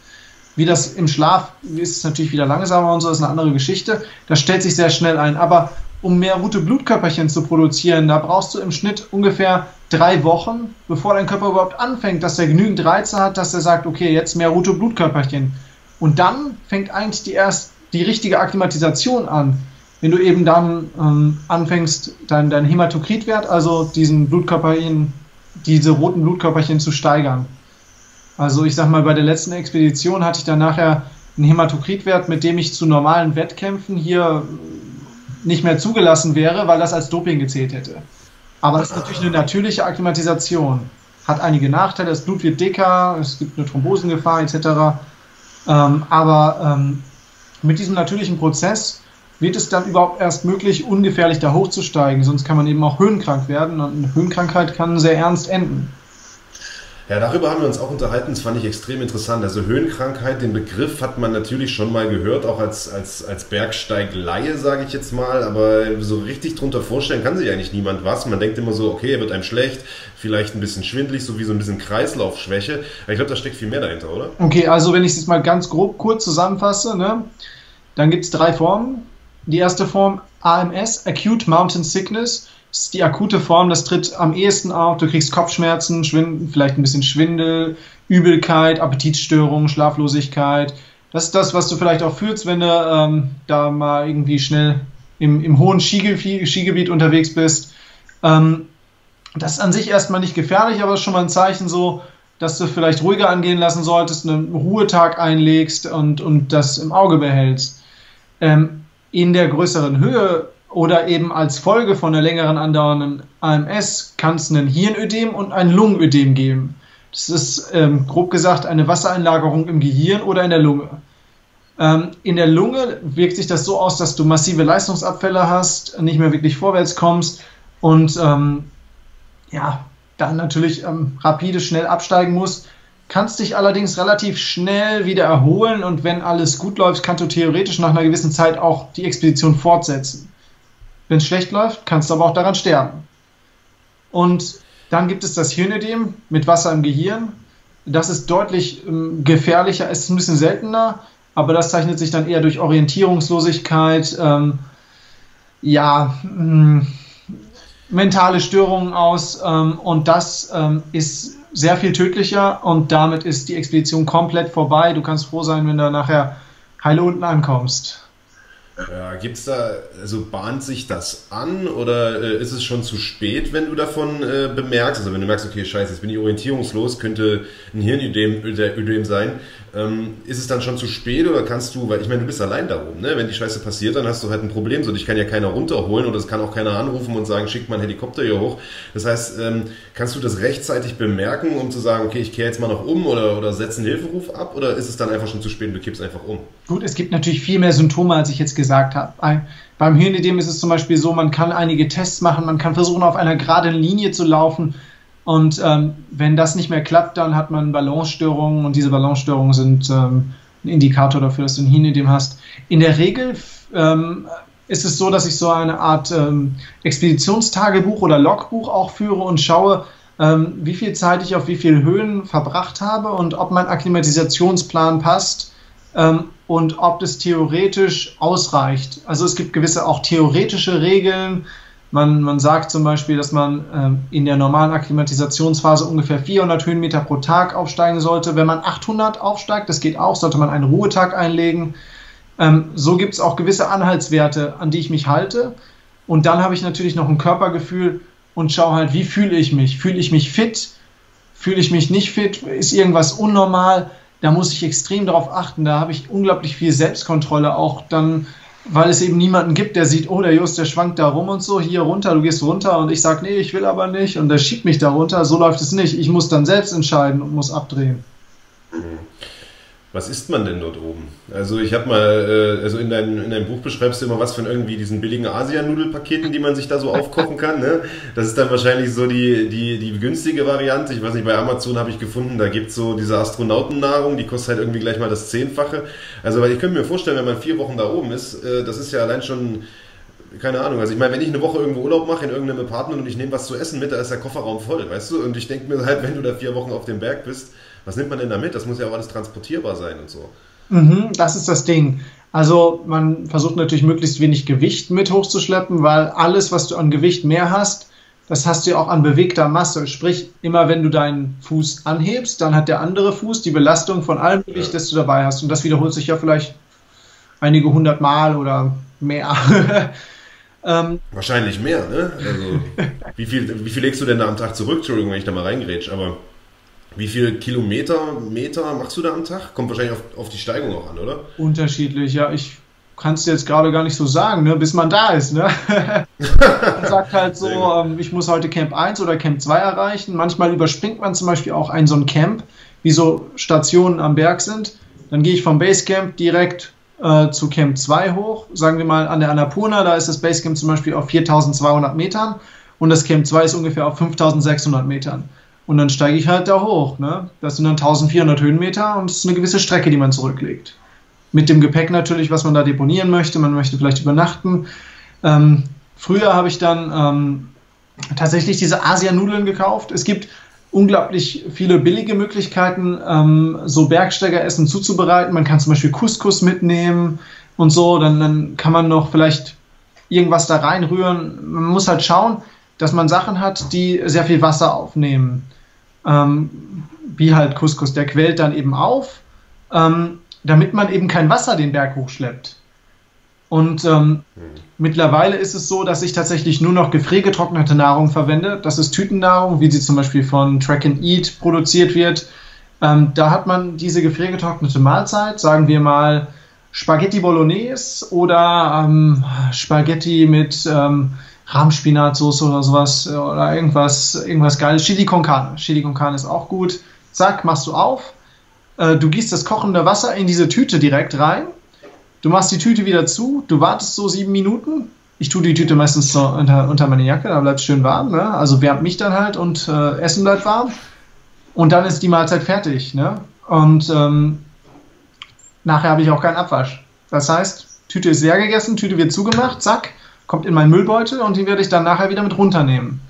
Wie das im Schlaf ist, ist natürlich wieder langsamer und so, ist eine andere Geschichte. Das stellt sich sehr schnell ein. Aber um mehr rote Blutkörperchen zu produzieren, da brauchst du im Schnitt ungefähr drei Wochen, bevor dein Körper überhaupt anfängt, dass er genügend Reize hat, dass er sagt, okay, jetzt mehr rote Blutkörperchen. Und dann fängt eigentlich die erst die richtige Akklimatisation an. Wenn du eben dann ähm, anfängst, dein, dein Hämatokritwert, also diesen Blutkörperchen, diese roten Blutkörperchen zu steigern. Also ich sag mal, bei der letzten Expedition hatte ich dann nachher einen Hämatokritwert, mit dem ich zu normalen Wettkämpfen hier nicht mehr zugelassen wäre, weil das als Doping gezählt hätte. Aber das ist natürlich eine natürliche Akklimatisation. Hat einige Nachteile, das Blut wird dicker, es gibt eine Thrombosengefahr etc. Ähm, aber ähm, mit diesem natürlichen Prozess wird es dann überhaupt erst möglich, ungefährlich da hochzusteigen. Sonst kann man eben auch höhenkrank werden und eine Höhenkrankheit kann sehr ernst enden. Ja, darüber haben wir uns auch unterhalten. Das fand ich extrem interessant. Also Höhenkrankheit, den Begriff hat man natürlich schon mal gehört, auch als, als, als Bergsteigleihe, sage ich jetzt mal. Aber so richtig drunter vorstellen kann sich eigentlich niemand was. Man denkt immer so, okay, er wird einem schlecht, vielleicht ein bisschen schwindlig, so wie so ein bisschen Kreislaufschwäche. Aber ich glaube, da steckt viel mehr dahinter, oder? Okay, also wenn ich es jetzt mal ganz grob kurz zusammenfasse, ne, dann gibt es drei Formen. Die erste Form AMS, Acute Mountain Sickness ist die akute Form, das tritt am ehesten auf. Du kriegst Kopfschmerzen, Schwind, vielleicht ein bisschen Schwindel, Übelkeit, Appetitstörungen, Schlaflosigkeit. Das ist das, was du vielleicht auch fühlst, wenn du ähm, da mal irgendwie schnell im, im hohen Skigebiet, Skigebiet unterwegs bist. Ähm, das ist an sich erstmal nicht gefährlich, aber ist schon mal ein Zeichen so, dass du vielleicht ruhiger angehen lassen solltest, einen Ruhetag einlegst und, und das im Auge behältst. Ähm, in der größeren Höhe oder eben als Folge von einer längeren andauernden AMS kann es einen Hirnödem und ein Lungenödem geben. Das ist ähm, grob gesagt eine Wassereinlagerung im Gehirn oder in der Lunge. Ähm, in der Lunge wirkt sich das so aus, dass du massive Leistungsabfälle hast, nicht mehr wirklich vorwärts kommst und ähm, ja, dann natürlich ähm, rapide schnell absteigen musst. Kannst dich allerdings relativ schnell wieder erholen und wenn alles gut läuft, kannst du theoretisch nach einer gewissen Zeit auch die Expedition fortsetzen. Wenn es schlecht läuft, kannst du aber auch daran sterben. Und dann gibt es das Hirnödem mit Wasser im Gehirn. Das ist deutlich ähm, gefährlicher, ist ein bisschen seltener, aber das zeichnet sich dann eher durch Orientierungslosigkeit, ähm, ja, mh, mm, mentale Störungen aus ähm, und das ähm, ist sehr viel tödlicher und damit ist die Expedition komplett vorbei. Du kannst froh sein, wenn du nachher heile unten ankommst. Ja, gibt's da, also bahnt sich das an oder äh, ist es schon zu spät, wenn du davon äh, bemerkst? Also wenn du merkst, okay, scheiße, jetzt bin ich orientierungslos, könnte ein Hirnödem Ödem sein. Ähm, ist es dann schon zu spät oder kannst du, weil ich meine, du bist allein darum, ne? Wenn die Scheiße passiert, dann hast du halt ein Problem. So, dich kann ja keiner runterholen oder es kann auch keiner anrufen und sagen, schickt mal einen Helikopter hier hoch. Das heißt, ähm, kannst du das rechtzeitig bemerken, um zu sagen, okay, ich kehre jetzt mal noch um oder, oder setze einen Hilferuf ab oder ist es dann einfach schon zu spät und du kippst einfach um? Gut, es gibt natürlich viel mehr Symptome, als ich jetzt gesagt habe. Beim Hirnödem ist es zum Beispiel so, man kann einige Tests machen, man kann versuchen, auf einer geraden Linie zu laufen und ähm, wenn das nicht mehr klappt, dann hat man Balancestörungen und diese Balancestörungen sind ähm, ein Indikator dafür, dass du ein Hinedem hast. In der Regel ähm, ist es so, dass ich so eine Art ähm, Expeditionstagebuch oder Logbuch auch führe und schaue, ähm, wie viel Zeit ich auf wie viele Höhen verbracht habe und ob mein Akklimatisationsplan passt ähm, und ob das theoretisch ausreicht. Also es gibt gewisse auch theoretische Regeln, man, man sagt zum Beispiel, dass man ähm, in der normalen Akklimatisationsphase ungefähr 400 Höhenmeter pro Tag aufsteigen sollte. Wenn man 800 aufsteigt, das geht auch, sollte man einen Ruhetag einlegen. Ähm, so gibt es auch gewisse Anhaltswerte, an die ich mich halte. Und dann habe ich natürlich noch ein Körpergefühl und schaue halt, wie fühle ich mich? Fühle ich mich fit? Fühle ich mich nicht fit? Ist irgendwas unnormal? Da muss ich extrem darauf achten. Da habe ich unglaublich viel Selbstkontrolle auch dann weil es eben niemanden gibt, der sieht, oh, der Just, der schwankt da rum und so, hier runter, du gehst runter und ich sage, nee, ich will aber nicht und der schiebt mich da runter. So läuft es nicht. Ich muss dann selbst entscheiden und muss abdrehen. Mhm. Was isst man denn dort oben? Also ich habe mal, äh, also in deinem, in deinem Buch beschreibst du immer was von irgendwie diesen billigen Asianudelpaketen, die man sich da so aufkochen kann. Ne? Das ist dann wahrscheinlich so die, die, die günstige Variante. Ich weiß nicht, bei Amazon habe ich gefunden, da gibt es so diese Astronautennahrung, die kostet halt irgendwie gleich mal das Zehnfache. Also weil ich könnte mir vorstellen, wenn man vier Wochen da oben ist, äh, das ist ja allein schon keine Ahnung. Also ich meine, wenn ich eine Woche irgendwo Urlaub mache in irgendeinem Apartment und ich nehme was zu essen mit, da ist der Kofferraum voll, weißt du? Und ich denke mir halt, wenn du da vier Wochen auf dem Berg bist, was nimmt man denn da mit? Das muss ja auch alles transportierbar sein und so. Mhm, das ist das Ding. Also man versucht natürlich möglichst wenig Gewicht mit hochzuschleppen, weil alles, was du an Gewicht mehr hast, das hast du ja auch an bewegter Masse. Sprich, immer wenn du deinen Fuß anhebst, dann hat der andere Fuß die Belastung von allem Gewicht, ja. das du dabei hast. Und das wiederholt sich ja vielleicht einige hundert Mal oder mehr. ähm, Wahrscheinlich mehr, ne? Also, wie, viel, wie viel legst du denn da am Tag zurück? Entschuldigung, wenn ich da mal reingrätsch, aber. Wie viele Kilometer, Meter machst du da am Tag? Kommt wahrscheinlich auf, auf die Steigung auch an, oder? Unterschiedlich, ja. Ich kann es jetzt gerade gar nicht so sagen, ne? bis man da ist. Ne? man sagt halt so, ähm, ich muss heute Camp 1 oder Camp 2 erreichen. Manchmal überspringt man zum Beispiel auch ein so ein Camp, wie so Stationen am Berg sind. Dann gehe ich vom Basecamp direkt äh, zu Camp 2 hoch. Sagen wir mal an der Annapurna, da ist das Basecamp zum Beispiel auf 4200 Metern und das Camp 2 ist ungefähr auf 5600 Metern. Und dann steige ich halt da hoch. Ne? Das sind dann 1400 Höhenmeter und es ist eine gewisse Strecke, die man zurücklegt. Mit dem Gepäck natürlich, was man da deponieren möchte. Man möchte vielleicht übernachten. Ähm, früher habe ich dann ähm, tatsächlich diese Asianudeln gekauft. Es gibt unglaublich viele billige Möglichkeiten, ähm, so Bergsteigeressen zuzubereiten. Man kann zum Beispiel Couscous mitnehmen und so. Dann, dann kann man noch vielleicht irgendwas da reinrühren. Man muss halt schauen, dass man Sachen hat, die sehr viel Wasser aufnehmen ähm, wie halt Couscous, der quält dann eben auf, ähm, damit man eben kein Wasser den Berg hochschleppt. Und ähm, mhm. mittlerweile ist es so, dass ich tatsächlich nur noch gefriergetrocknete Nahrung verwende. Das ist Tütennahrung, wie sie zum Beispiel von Track and Eat produziert wird. Ähm, da hat man diese gefriergetrocknete Mahlzeit, sagen wir mal Spaghetti Bolognese oder ähm, Spaghetti mit ähm, Rahmspinatsauce oder sowas äh, oder irgendwas, irgendwas Geiles. Chili con Carne. Chili con Carne ist auch gut. Zack, machst du auf. Äh, du gießt das kochende Wasser in diese Tüte direkt rein. Du machst die Tüte wieder zu. Du wartest so sieben Minuten. Ich tue die Tüte meistens so unter, unter meine Jacke, da bleibt es schön warm. Ne? Also wärmt mich dann halt und äh, Essen bleibt warm. Und dann ist die Mahlzeit fertig. Ne? Und ähm, nachher habe ich auch keinen Abwasch. Das heißt, Tüte ist leer gegessen, Tüte wird zugemacht, zack kommt in meinen Müllbeutel und die werde ich dann nachher wieder mit runternehmen.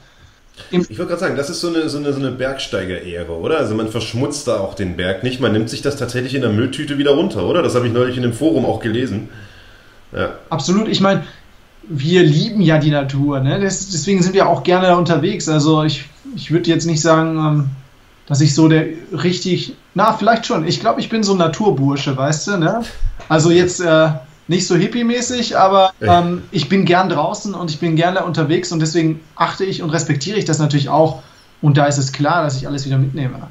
Im ich wollte gerade sagen, das ist so eine, so eine, so eine Bergsteiger-Ehre, oder? Also man verschmutzt da auch den Berg nicht, man nimmt sich das tatsächlich in der Mülltüte wieder runter, oder? Das habe ich neulich in dem Forum auch gelesen. Ja. Absolut, ich meine, wir lieben ja die Natur, ne? Das, deswegen sind wir auch gerne unterwegs. Also ich, ich würde jetzt nicht sagen, ähm, dass ich so der richtig, na, vielleicht schon. Ich glaube, ich bin so ein Naturbursche, weißt du, ne? Also jetzt äh, nicht so hippie-mäßig, aber ähm, ich bin gern draußen und ich bin gerne unterwegs und deswegen achte ich und respektiere ich das natürlich auch. Und da ist es klar, dass ich alles wieder mitnehme.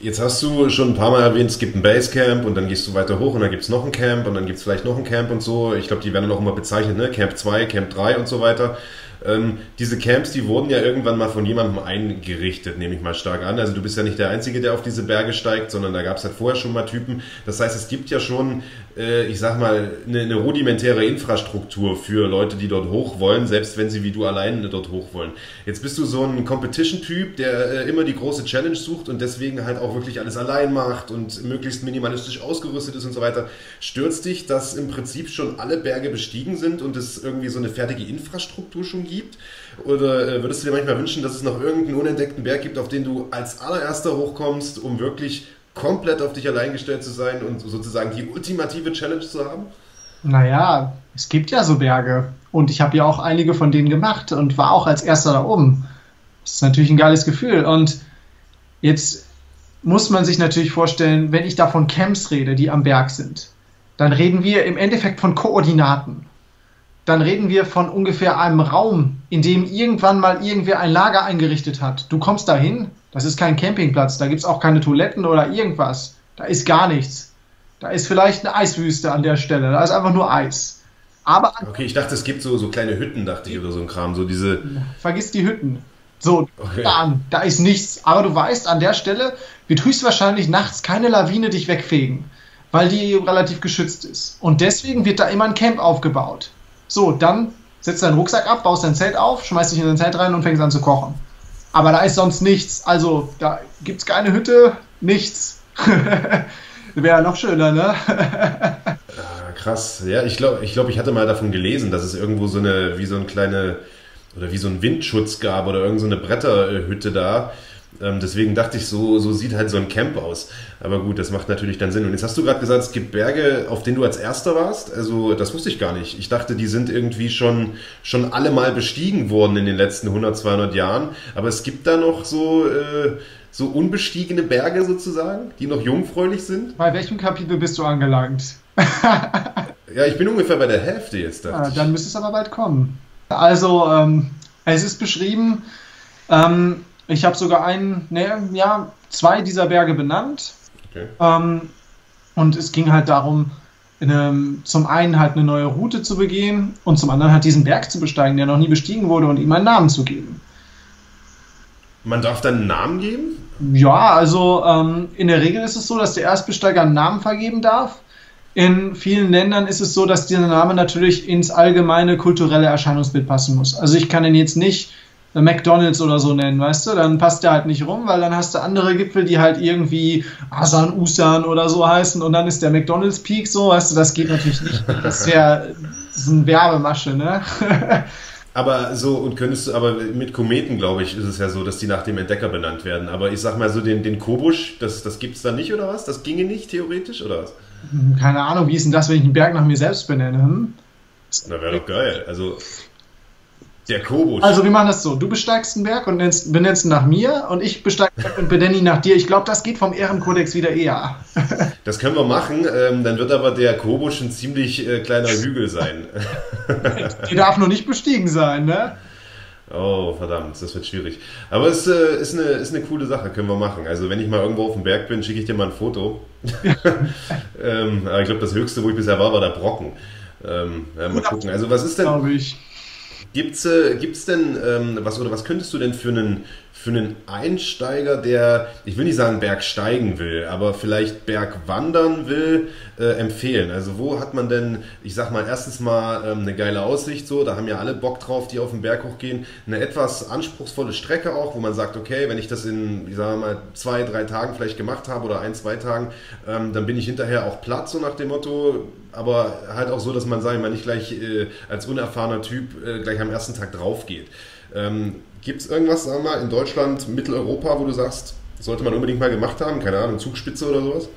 Jetzt hast du schon ein paar Mal erwähnt, es gibt ein Basecamp und dann gehst du weiter hoch und dann gibt es noch ein Camp und dann gibt es vielleicht noch ein Camp und so. Ich glaube, die werden auch immer bezeichnet, ne? Camp 2, Camp 3 und so weiter. Ähm, diese Camps, die wurden ja irgendwann mal von jemandem eingerichtet, nehme ich mal stark an. Also du bist ja nicht der Einzige, der auf diese Berge steigt, sondern da gab es halt vorher schon mal Typen. Das heißt, es gibt ja schon, äh, ich sag mal, eine, eine, rudimentäre Infrastruktur für Leute, die dort hoch wollen, selbst wenn sie wie du alleine dort hoch wollen. Jetzt bist du so ein Competition-Typ, der äh, immer die große Challenge sucht und deswegen halt auch wirklich alles allein macht und möglichst minimalistisch ausgerüstet ist und so weiter. Stürzt dich, dass im Prinzip schon alle Berge bestiegen sind und es irgendwie so eine fertige Infrastruktur schon gibt? Oder äh, würdest du dir manchmal wünschen, dass es noch irgendeinen unentdeckten Berg gibt, auf den du als allererster hochkommst, um wirklich komplett auf dich allein gestellt zu sein und sozusagen die ultimative Challenge zu haben? Naja, es gibt ja so Berge. Und ich habe ja auch einige von denen gemacht und war auch als erster da oben. Das ist natürlich ein geiles Gefühl. Und jetzt muss man sich natürlich vorstellen, wenn ich da von Camps rede, die am Berg sind, dann reden wir im Endeffekt von Koordinaten. Dann reden wir von ungefähr einem Raum, in dem irgendwann mal irgendwer ein Lager eingerichtet hat. Du kommst dahin, das ist kein Campingplatz, da gibt es auch keine Toiletten oder irgendwas. Da ist gar nichts. Da ist vielleicht eine Eiswüste an der Stelle, da ist einfach nur Eis. Aber okay, ich dachte, es gibt so, so kleine Hütten, dachte ich, oder so ein Kram, so diese. Vergiss die Hütten. So, okay. da, da ist nichts. Aber du weißt, an der Stelle wird höchstwahrscheinlich nachts keine Lawine dich wegfegen, weil die relativ geschützt ist. Und deswegen wird da immer ein Camp aufgebaut. So, dann setzt deinen Rucksack ab, baust dein Zelt auf, schmeißt dich in dein Zelt rein und fängst an zu kochen. Aber da ist sonst nichts. Also, da gibt es keine Hütte, nichts. Wäre noch schöner, ne? ah, krass. Ja, ich glaube, ich, glaub, ich hatte mal davon gelesen, dass es irgendwo so eine, wie so eine kleine, oder wie so ein Windschutz gab oder irgendeine so Bretterhütte da. Ähm, deswegen dachte ich, so, so sieht halt so ein Camp aus. Aber gut, das macht natürlich dann Sinn. Und jetzt hast du gerade gesagt, es gibt Berge, auf denen du als Erster warst. Also, das wusste ich gar nicht. Ich dachte, die sind irgendwie schon, schon alle mal bestiegen worden in den letzten 100, 200 Jahren. Aber es gibt da noch so, äh, so unbestiegene Berge sozusagen, die noch jungfräulich sind. Bei welchem Kapitel bist du angelangt? ja, ich bin ungefähr bei der Hälfte jetzt. Ja, dann müsste es aber bald kommen. Also, ähm, es ist beschrieben, ähm, ich habe sogar einen, ne, ja, zwei dieser Berge benannt. Okay. Ähm, und es ging halt darum, eine, zum einen halt eine neue Route zu begehen und zum anderen halt diesen Berg zu besteigen, der noch nie bestiegen wurde und ihm einen Namen zu geben. Man darf dann einen Namen geben? Ja, also ähm, in der Regel ist es so, dass der Erstbesteiger einen Namen vergeben darf. In vielen Ländern ist es so, dass dieser Name natürlich ins allgemeine kulturelle Erscheinungsbild passen muss. Also ich kann ihn jetzt nicht McDonalds oder so nennen, weißt du? Dann passt der halt nicht rum, weil dann hast du andere Gipfel, die halt irgendwie Asan Usan oder so heißen und dann ist der McDonalds Peak so, weißt du, das geht natürlich nicht. Das wäre so eine Werbemasche, ne? Aber so, und könntest du, aber mit Kometen, glaube ich, ist es ja so, dass die nach dem Entdecker benannt werden. Aber ich sag mal so, den, den Kobusch, das, das gibt es da nicht, oder was? Das ginge nicht, theoretisch, oder was? Keine Ahnung, wie ist denn das, wenn ich einen Berg nach mir selbst benenne? Hm? Na, wäre doch geil. Also, der Kobold. Also wir machen das so. Du besteigst einen Berg und nennst, benennst ihn nach mir und ich besteige und benenne ihn nach dir. Ich glaube, das geht vom Ehrenkodex wieder eher. das können wir machen. Ähm, dann wird aber der Kobusch ein ziemlich äh, kleiner Hügel sein. Die darf nur nicht bestiegen sein, ne? Oh, verdammt, das wird schwierig. Aber es äh, ist, eine, ist eine coole Sache, können wir machen. Also wenn ich mal irgendwo auf dem Berg bin, schicke ich dir mal ein Foto. ähm, aber ich glaube, das Höchste, wo ich bisher war, war der Brocken. Ähm, ja, mal gucken. Also was ist denn... Gibt's, äh, gibt's denn ähm, was oder was könntest du denn für einen für einen Einsteiger, der, ich will nicht sagen Berg steigen will, aber vielleicht Berg wandern will, äh, empfehlen? Also wo hat man denn, ich sag mal, erstens mal ähm, eine geile Aussicht, so, da haben ja alle Bock drauf, die auf den Berg hochgehen, eine etwas anspruchsvolle Strecke auch, wo man sagt, okay, wenn ich das in, ich sag mal, zwei, drei Tagen vielleicht gemacht habe oder ein, zwei Tagen, ähm, dann bin ich hinterher auch platt, so nach dem Motto, aber halt auch so, dass man, sagen wir mal, nicht gleich äh, als unerfahrener Typ äh, gleich am ersten Tag drauf geht. Ähm, Gibt es irgendwas, sagen wir mal, in Deutschland, Mitteleuropa, wo du sagst, sollte man unbedingt mal gemacht haben? Keine Ahnung, Zugspitze oder sowas?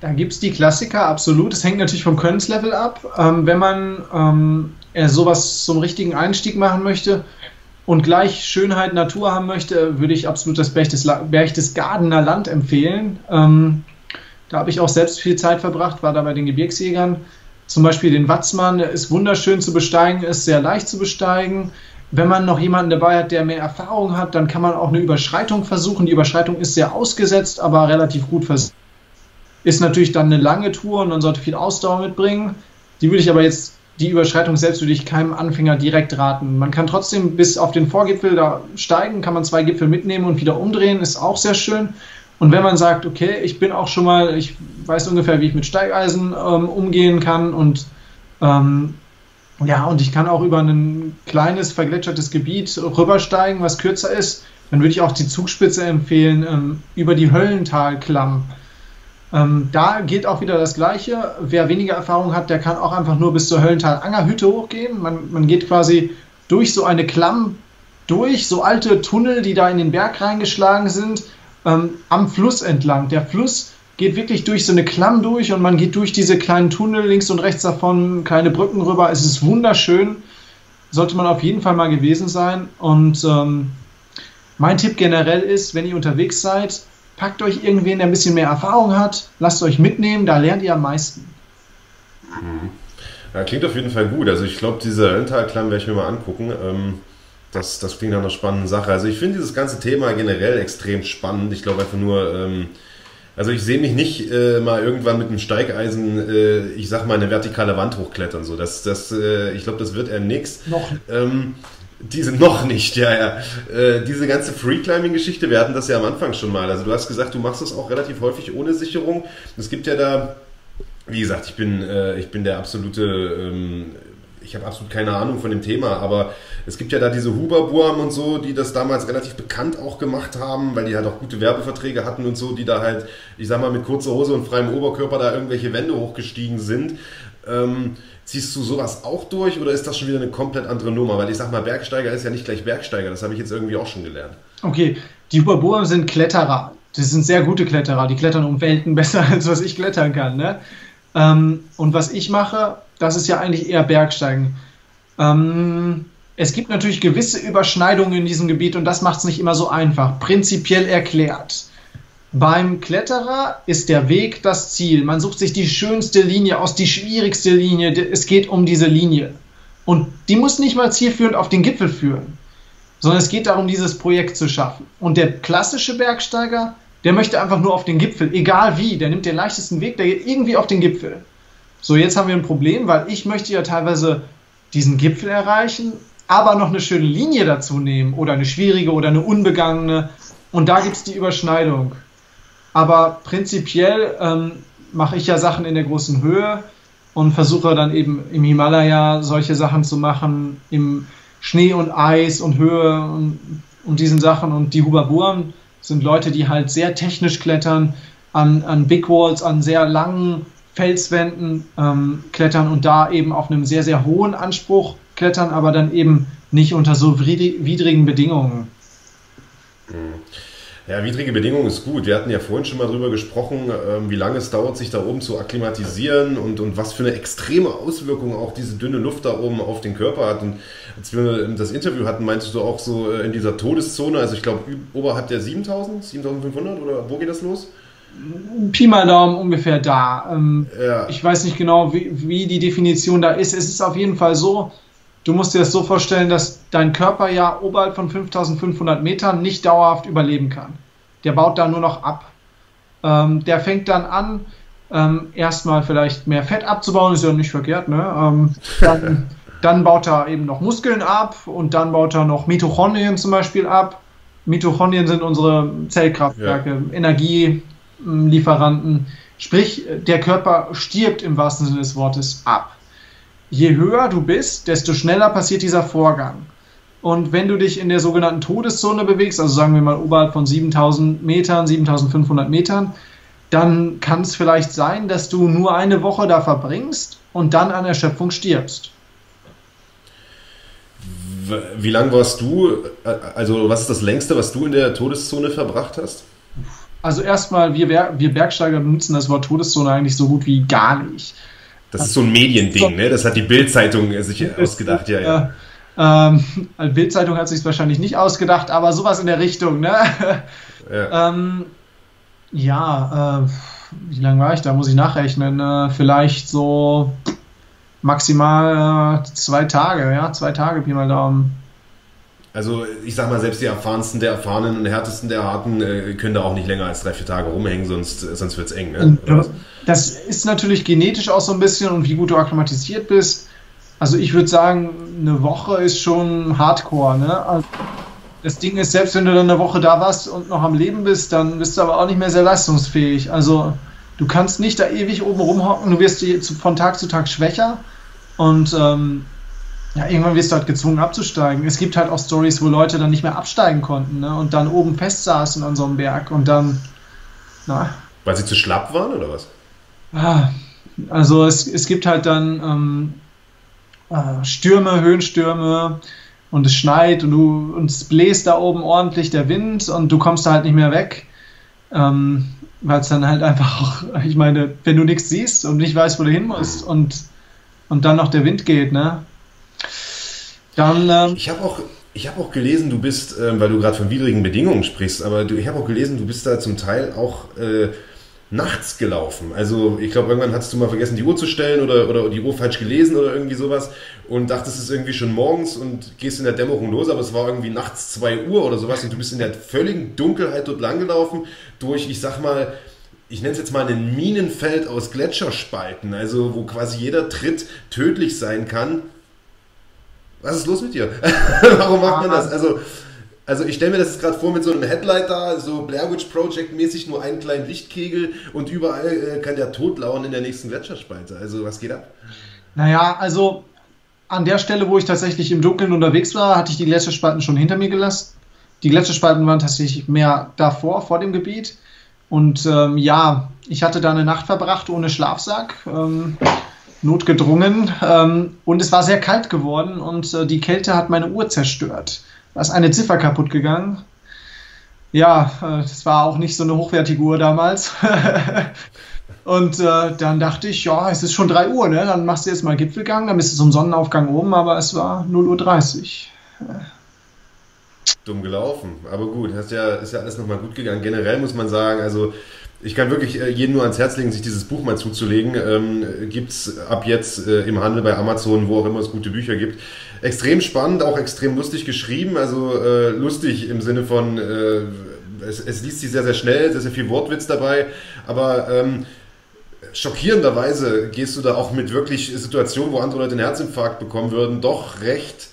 Da gibt es die Klassiker, absolut. Es hängt natürlich vom Könnenslevel ab. Ähm, wenn man ähm, sowas zum richtigen Einstieg machen möchte und gleich Schönheit, Natur haben möchte, würde ich absolut das Berchtesgadener Land empfehlen. Ähm, da habe ich auch selbst viel Zeit verbracht, war da bei den Gebirgsjägern. Zum Beispiel den Watzmann, der ist wunderschön zu besteigen, ist sehr leicht zu besteigen. Wenn man noch jemanden dabei hat, der mehr Erfahrung hat, dann kann man auch eine Überschreitung versuchen. Die Überschreitung ist sehr ausgesetzt, aber relativ gut versucht. Ist natürlich dann eine lange Tour und man sollte viel Ausdauer mitbringen. Die würde ich aber jetzt, die Überschreitung selbst würde ich keinem Anfänger direkt raten. Man kann trotzdem bis auf den Vorgipfel da steigen, kann man zwei Gipfel mitnehmen und wieder umdrehen, ist auch sehr schön. Und wenn man sagt, okay, ich bin auch schon mal, ich weiß ungefähr, wie ich mit Steigeisen ähm, umgehen kann und ähm, ja, und ich kann auch über ein kleines vergletschertes Gebiet rübersteigen, was kürzer ist. Dann würde ich auch die Zugspitze empfehlen, ähm, über die Höllentalklamm. Ähm, da gilt auch wieder das Gleiche. Wer weniger Erfahrung hat, der kann auch einfach nur bis zur Höllental-Angerhütte hochgehen. Man, man geht quasi durch so eine Klamm durch, so alte Tunnel, die da in den Berg reingeschlagen sind, ähm, am Fluss entlang. Der Fluss geht wirklich durch so eine Klamm durch und man geht durch diese kleinen Tunnel links und rechts davon, kleine Brücken rüber. Es ist wunderschön. Sollte man auf jeden Fall mal gewesen sein. Und ähm, mein Tipp generell ist, wenn ihr unterwegs seid, packt euch irgendwen, der ein bisschen mehr Erfahrung hat, lasst euch mitnehmen, da lernt ihr am meisten. Mhm. Ja, klingt auf jeden Fall gut. Also ich glaube, diese Rental-Clan werde ich mir mal angucken. Ähm, das, das klingt nach einer spannenden Sache. Also ich finde dieses ganze Thema generell extrem spannend. Ich glaube einfach nur, ähm, also ich sehe mich nicht äh, mal irgendwann mit einem Steigeisen, äh, ich sag mal, eine vertikale Wand hochklettern. So. Das, das, äh, ich glaube, das wird eher nix. Noch. Ähm, diese noch nicht, ja, ja. Äh, diese ganze Free-Climbing-Geschichte, wir hatten das ja am Anfang schon mal. Also du hast gesagt, du machst das auch relativ häufig ohne Sicherung. Es gibt ja da, wie gesagt, ich bin, äh, ich bin der absolute, ähm, ich habe absolut keine Ahnung von dem Thema, aber es gibt ja da diese Huberburm und so, die das damals relativ bekannt auch gemacht haben, weil die halt auch gute Werbeverträge hatten und so, die da halt, ich sag mal, mit kurzer Hose und freiem Oberkörper da irgendwelche Wände hochgestiegen sind. Ähm, Ziehst du sowas auch durch oder ist das schon wieder eine komplett andere Nummer? Weil ich sag mal, Bergsteiger ist ja nicht gleich Bergsteiger, das habe ich jetzt irgendwie auch schon gelernt. Okay, die Huberboer sind Kletterer. Das sind sehr gute Kletterer, die klettern um Welten besser, als was ich klettern kann. Ne? Ähm, und was ich mache, das ist ja eigentlich eher Bergsteigen. Ähm, es gibt natürlich gewisse Überschneidungen in diesem Gebiet und das macht es nicht immer so einfach. Prinzipiell erklärt. Beim Kletterer ist der Weg das Ziel. Man sucht sich die schönste Linie aus, die schwierigste Linie. Es geht um diese Linie. Und die muss nicht mal zielführend auf den Gipfel führen, sondern es geht darum, dieses Projekt zu schaffen. Und der klassische Bergsteiger, der möchte einfach nur auf den Gipfel, egal wie. Der nimmt den leichtesten Weg, der geht irgendwie auf den Gipfel. So, jetzt haben wir ein Problem, weil ich möchte ja teilweise diesen Gipfel erreichen, aber noch eine schöne Linie dazu nehmen oder eine schwierige oder eine unbegangene. Und da gibt es die Überschneidung. Aber prinzipiell ähm, mache ich ja Sachen in der großen Höhe und versuche dann eben im Himalaya solche Sachen zu machen, im Schnee und Eis und Höhe und, und diesen Sachen. Und die Hubaburen sind Leute, die halt sehr technisch klettern, an, an Big Walls, an sehr langen Felswänden ähm, klettern und da eben auf einem sehr, sehr hohen Anspruch klettern, aber dann eben nicht unter so widrigen Bedingungen. Mhm. Ja, widrige Bedingungen ist gut. Wir hatten ja vorhin schon mal drüber gesprochen, ähm, wie lange es dauert, sich da oben zu akklimatisieren und, und was für eine extreme Auswirkung auch diese dünne Luft da oben auf den Körper hat. Und als wir das Interview hatten, meintest du auch so äh, in dieser Todeszone, also ich glaube, oberhalb der 7000, 7500 oder wo geht das los? Pi mal Daumen ungefähr da. Ähm, ja. Ich weiß nicht genau, wie, wie die Definition da ist. Es ist auf jeden Fall so, Du musst dir das so vorstellen, dass dein Körper ja oberhalb von 5500 Metern nicht dauerhaft überleben kann. Der baut da nur noch ab. Ähm, der fängt dann an, ähm, erstmal vielleicht mehr Fett abzubauen, ist ja nicht verkehrt, ne? Ähm, dann, dann, baut er eben noch Muskeln ab und dann baut er noch Mitochondrien zum Beispiel ab. Mitochondrien sind unsere Zellkraftwerke, ja. Energielieferanten. Sprich, der Körper stirbt im wahrsten Sinne des Wortes ab je höher du bist, desto schneller passiert dieser Vorgang. Und wenn du dich in der sogenannten Todeszone bewegst, also sagen wir mal oberhalb von 7000 Metern, 7500 Metern, dann kann es vielleicht sein, dass du nur eine Woche da verbringst und dann an Erschöpfung stirbst. Wie lange warst du, also was ist das längste, was du in der Todeszone verbracht hast? Also erstmal, wir, wir Bergsteiger benutzen das Wort Todeszone eigentlich so gut wie gar nicht. Das ist so ein Mediending, ne? Das hat die Bildzeitung sich ausgedacht, ja, ja. Ähm, Bildzeitung hat sich wahrscheinlich nicht ausgedacht, aber sowas in der Richtung, ne? Ja, ähm, ja äh, wie lange war ich da? Muss ich nachrechnen. Äh, vielleicht so maximal äh, zwei Tage, ja, zwei Tage, Pi mal Daumen. Also ich sag mal, selbst die erfahrensten der Erfahrenen und härtesten der Harten äh, können da auch nicht länger als drei, vier Tage rumhängen, sonst, sonst wird es eng. Ne? Das ist natürlich genetisch auch so ein bisschen und wie gut du akklimatisiert bist. Also ich würde sagen, eine Woche ist schon Hardcore. Ne? Also das Ding ist, selbst wenn du dann eine Woche da warst und noch am Leben bist, dann bist du aber auch nicht mehr sehr leistungsfähig. Also du kannst nicht da ewig oben rumhocken, du wirst von Tag zu Tag schwächer und ähm, ja, irgendwann wirst du halt gezwungen abzusteigen. Es gibt halt auch Stories, wo Leute dann nicht mehr absteigen konnten ne? und dann oben festsaßen an so einem Berg und dann, na. Weil sie zu schlapp waren oder was? Ah, also es, es gibt halt dann ähm, äh, Stürme, Höhenstürme und es schneit und du und es bläst da oben ordentlich der Wind und du kommst da halt nicht mehr weg. Ähm, weil es dann halt einfach auch, ich meine, wenn du nichts siehst und nicht weißt, wo du hin musst und, und dann noch der Wind geht, ne? Dann. Ähm, ich habe auch, ich habe auch gelesen, du bist, äh, weil du gerade von widrigen Bedingungen sprichst, aber du, ich habe auch gelesen, du bist da zum Teil auch äh, nachts gelaufen. Also ich glaube, irgendwann hattest du mal vergessen, die Uhr zu stellen oder, oder die Uhr falsch gelesen oder irgendwie sowas und dachtest, es ist irgendwie schon morgens und gehst in der Dämmerung los, aber es war irgendwie nachts 2 Uhr oder sowas und du bist in der völligen Dunkelheit dort langgelaufen durch, ich sag mal, ich nenne es jetzt mal ein Minenfeld aus Gletscherspalten, also wo quasi jeder Tritt tödlich sein kann. Was ist los mit dir? Warum macht man das? Also, also ich stelle mir das gerade vor mit so einem Headlight da, so Blair Witch Project mäßig, nur einen kleinen Lichtkegel und überall äh, kann der Tod lauern in der nächsten Gletscherspalte. Also was geht ab? Naja, also an der Stelle, wo ich tatsächlich im Dunkeln unterwegs war, hatte ich die Gletscherspalten schon hinter mir gelassen. Die Gletscherspalten waren tatsächlich mehr davor, vor dem Gebiet. Und ähm, ja, ich hatte da eine Nacht verbracht ohne Schlafsack, ähm, notgedrungen. Ähm, und es war sehr kalt geworden und äh, die Kälte hat meine Uhr zerstört. Da ist eine Ziffer kaputt gegangen. Ja, äh, das war auch nicht so eine hochwertige Uhr damals. und äh, dann dachte ich, ja, es ist schon 3 Uhr, ne? dann machst du jetzt mal Gipfelgang, dann bist du zum Sonnenaufgang oben, aber es war 0.30 Uhr dumm gelaufen. Aber gut, ja, ist ja alles nochmal gut gegangen. Generell muss man sagen, also ich kann wirklich äh, jedem nur ans Herz legen, sich dieses Buch mal zuzulegen. Ähm, gibt es ab jetzt äh, im Handel bei Amazon, wo auch immer es gute Bücher gibt. Extrem spannend, auch extrem lustig geschrieben. Also äh, lustig im Sinne von, äh, es, es, liest sich sehr, sehr schnell, sehr, sehr viel Wortwitz dabei. Aber ähm, schockierenderweise gehst du da auch mit wirklich Situationen, wo andere Leute einen Herzinfarkt bekommen würden, doch recht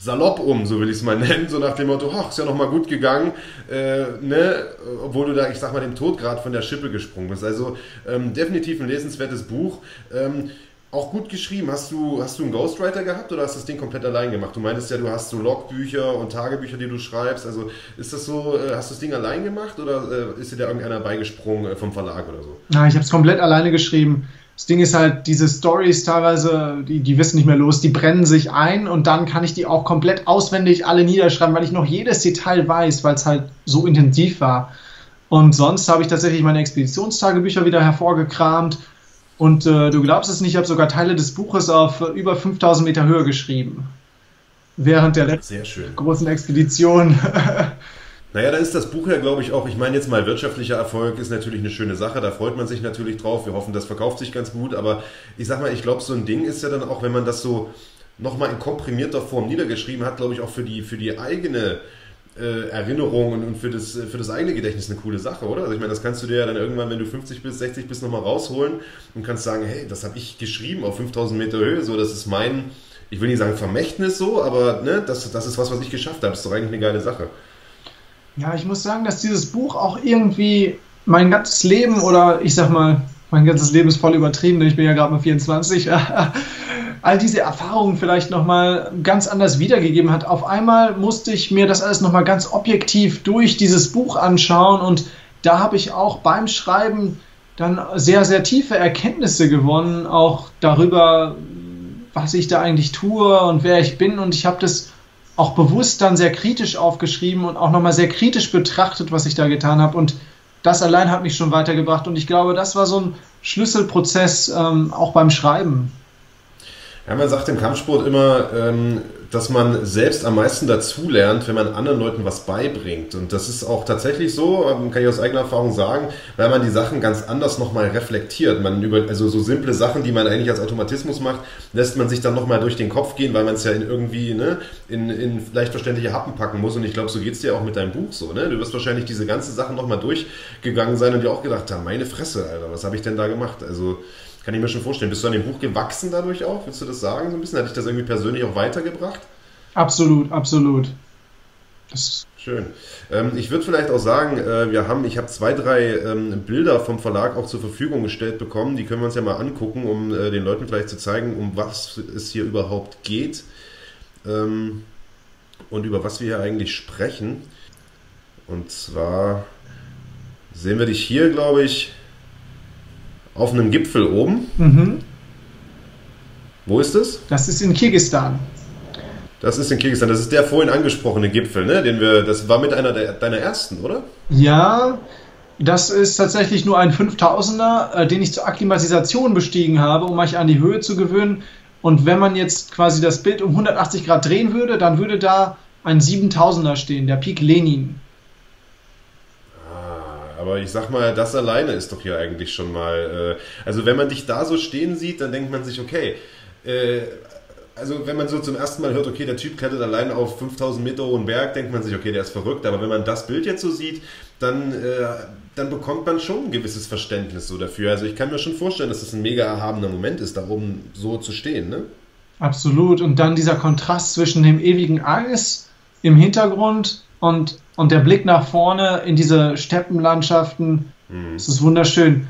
salopp um, so will ich es mal nennen, so nach dem Motto, ach, ist ja nochmal gut gegangen, äh, ne? obwohl du da, ich sag mal, dem Tod gerade von der Schippe gesprungen bist. Also ähm, definitiv ein lesenswertes Buch. Ähm, auch gut geschrieben. Hast du, hast du einen Ghostwriter gehabt oder hast du das Ding komplett allein gemacht? Du meintest ja, du hast so Logbücher und Tagebücher, die du schreibst. Also ist das so, äh, hast du das Ding allein gemacht oder äh, ist dir da irgendeiner beigesprungen äh, vom Verlag oder so? Ja, ich habe es komplett alleine geschrieben. Das Ding ist halt, diese Stories teilweise, die, die wissen nicht mehr los, die brennen sich ein und dann kann ich die auch komplett auswendig alle niederschreiben, weil ich noch jedes Detail weiß, weil es halt so intensiv war. Und sonst habe ich tatsächlich meine Expeditionstagebücher wieder hervorgekramt. Und äh, du glaubst es nicht, ich habe sogar Teile des Buches auf äh, über 5000 Meter Höhe geschrieben. Während der letzten großen Expedition. Naja, da ist das Buch ja, glaube ich, auch, ich meine jetzt mal, wirtschaftlicher Erfolg ist natürlich eine schöne Sache, da freut man sich natürlich drauf, wir hoffen, das verkauft sich ganz gut, aber ich sag mal, ich glaube, so ein Ding ist ja dann auch, wenn man das so nochmal in komprimierter Form niedergeschrieben hat, glaube ich, auch für die, für die eigene äh, Erinnerung und, und, für, das, für das eigene Gedächtnis eine coole Sache, oder? Also ich meine, das kannst du dir ja dann irgendwann, wenn du 50 bis 60 bist, nochmal rausholen und kannst sagen, hey, das habe ich geschrieben auf 5000 Meter Höhe, so, das ist mein, ich will nicht sagen Vermächtnis so, aber ne, das, das ist was, was ich geschafft habe, ist doch eigentlich eine geile Sache. Ja, ich muss sagen, dass dieses Buch auch irgendwie mein ganzes Leben oder ich sag mal, mein ganzes Leben ist voll übertrieben, denn ich bin ja gerade mal 24, all diese Erfahrungen vielleicht nochmal ganz anders wiedergegeben hat. Auf einmal musste ich mir das alles nochmal ganz objektiv durch dieses Buch anschauen und da habe ich auch beim Schreiben dann sehr, sehr tiefe Erkenntnisse gewonnen, auch darüber, was ich da eigentlich tue und wer ich bin und ich habe das auch bewusst dann sehr kritisch aufgeschrieben und auch nochmal sehr kritisch betrachtet, was ich da getan habe. Und das allein hat mich schon weitergebracht. Und ich glaube, das war so ein Schlüsselprozess ähm, auch beim Schreiben. Ja, man sagt im Kampfsport immer, ähm, dass man selbst am meisten dazulernt, wenn man anderen Leuten was beibringt. Und das ist auch tatsächlich so, ähm, kann ich aus eigener Erfahrung sagen, weil man die Sachen ganz anders nochmal reflektiert. Man über, also so simple Sachen, die man eigentlich als Automatismus macht, lässt man sich dann nochmal durch den Kopf gehen, weil man es ja in irgendwie ne, in, in leicht verständliche Happen packen muss. Und ich glaube, so geht es dir auch mit deinem Buch so. Ne? Du wirst wahrscheinlich diese ganzen Sachen nochmal durchgegangen sein und dir auch gedacht haben, meine Fresse, Alter, was habe ich denn da gemacht? Also kann ich mir schon vorstellen. Bist du an dem Buch gewachsen dadurch auch? Willst du das sagen so ein bisschen? Hat dich das irgendwie persönlich auch weitergebracht? Absolut, absolut. Das Schön. Ähm, ich würde vielleicht auch sagen, äh, wir haben, ich habe zwei, drei ähm, Bilder vom Verlag auch zur Verfügung gestellt bekommen. Die können wir uns ja mal angucken, um äh, den Leuten vielleicht zu zeigen, um was es hier überhaupt geht ähm, und über was wir hier eigentlich sprechen. Und zwar sehen wir dich hier, glaube ich, auf einem Gipfel oben. Mhm. Wo ist es? Das ist in Kirgistan. Das ist in Kirgisistan. Das ist der vorhin angesprochene Gipfel, ne? Den wir, das war mit einer der, deiner ersten, oder? Ja, das ist tatsächlich nur ein 5000er, äh, den ich zur Akklimatisation bestiegen habe, um mich an die Höhe zu gewöhnen. Und wenn man jetzt quasi das Bild um 180 Grad drehen würde, dann würde da ein 7000er stehen, der Peak Lenin. Aber ich sag mal, das alleine ist doch hier eigentlich schon mal. Äh, also, wenn man dich da so stehen sieht, dann denkt man sich, okay, äh, also wenn man so zum ersten Mal hört, okay, der Typ klettert allein auf 5000 Meter hohen Berg, denkt man sich, okay, der ist verrückt. Aber wenn man das Bild jetzt so sieht, dann, äh, dann bekommt man schon ein gewisses Verständnis so dafür. Also ich kann mir schon vorstellen, dass das ein mega erhabener Moment ist, da oben so zu stehen, ne? Absolut. Und dann dieser Kontrast zwischen dem ewigen Eis im Hintergrund und, und der Blick nach vorne in diese Steppenlandschaften. Hm. Das ist wunderschön.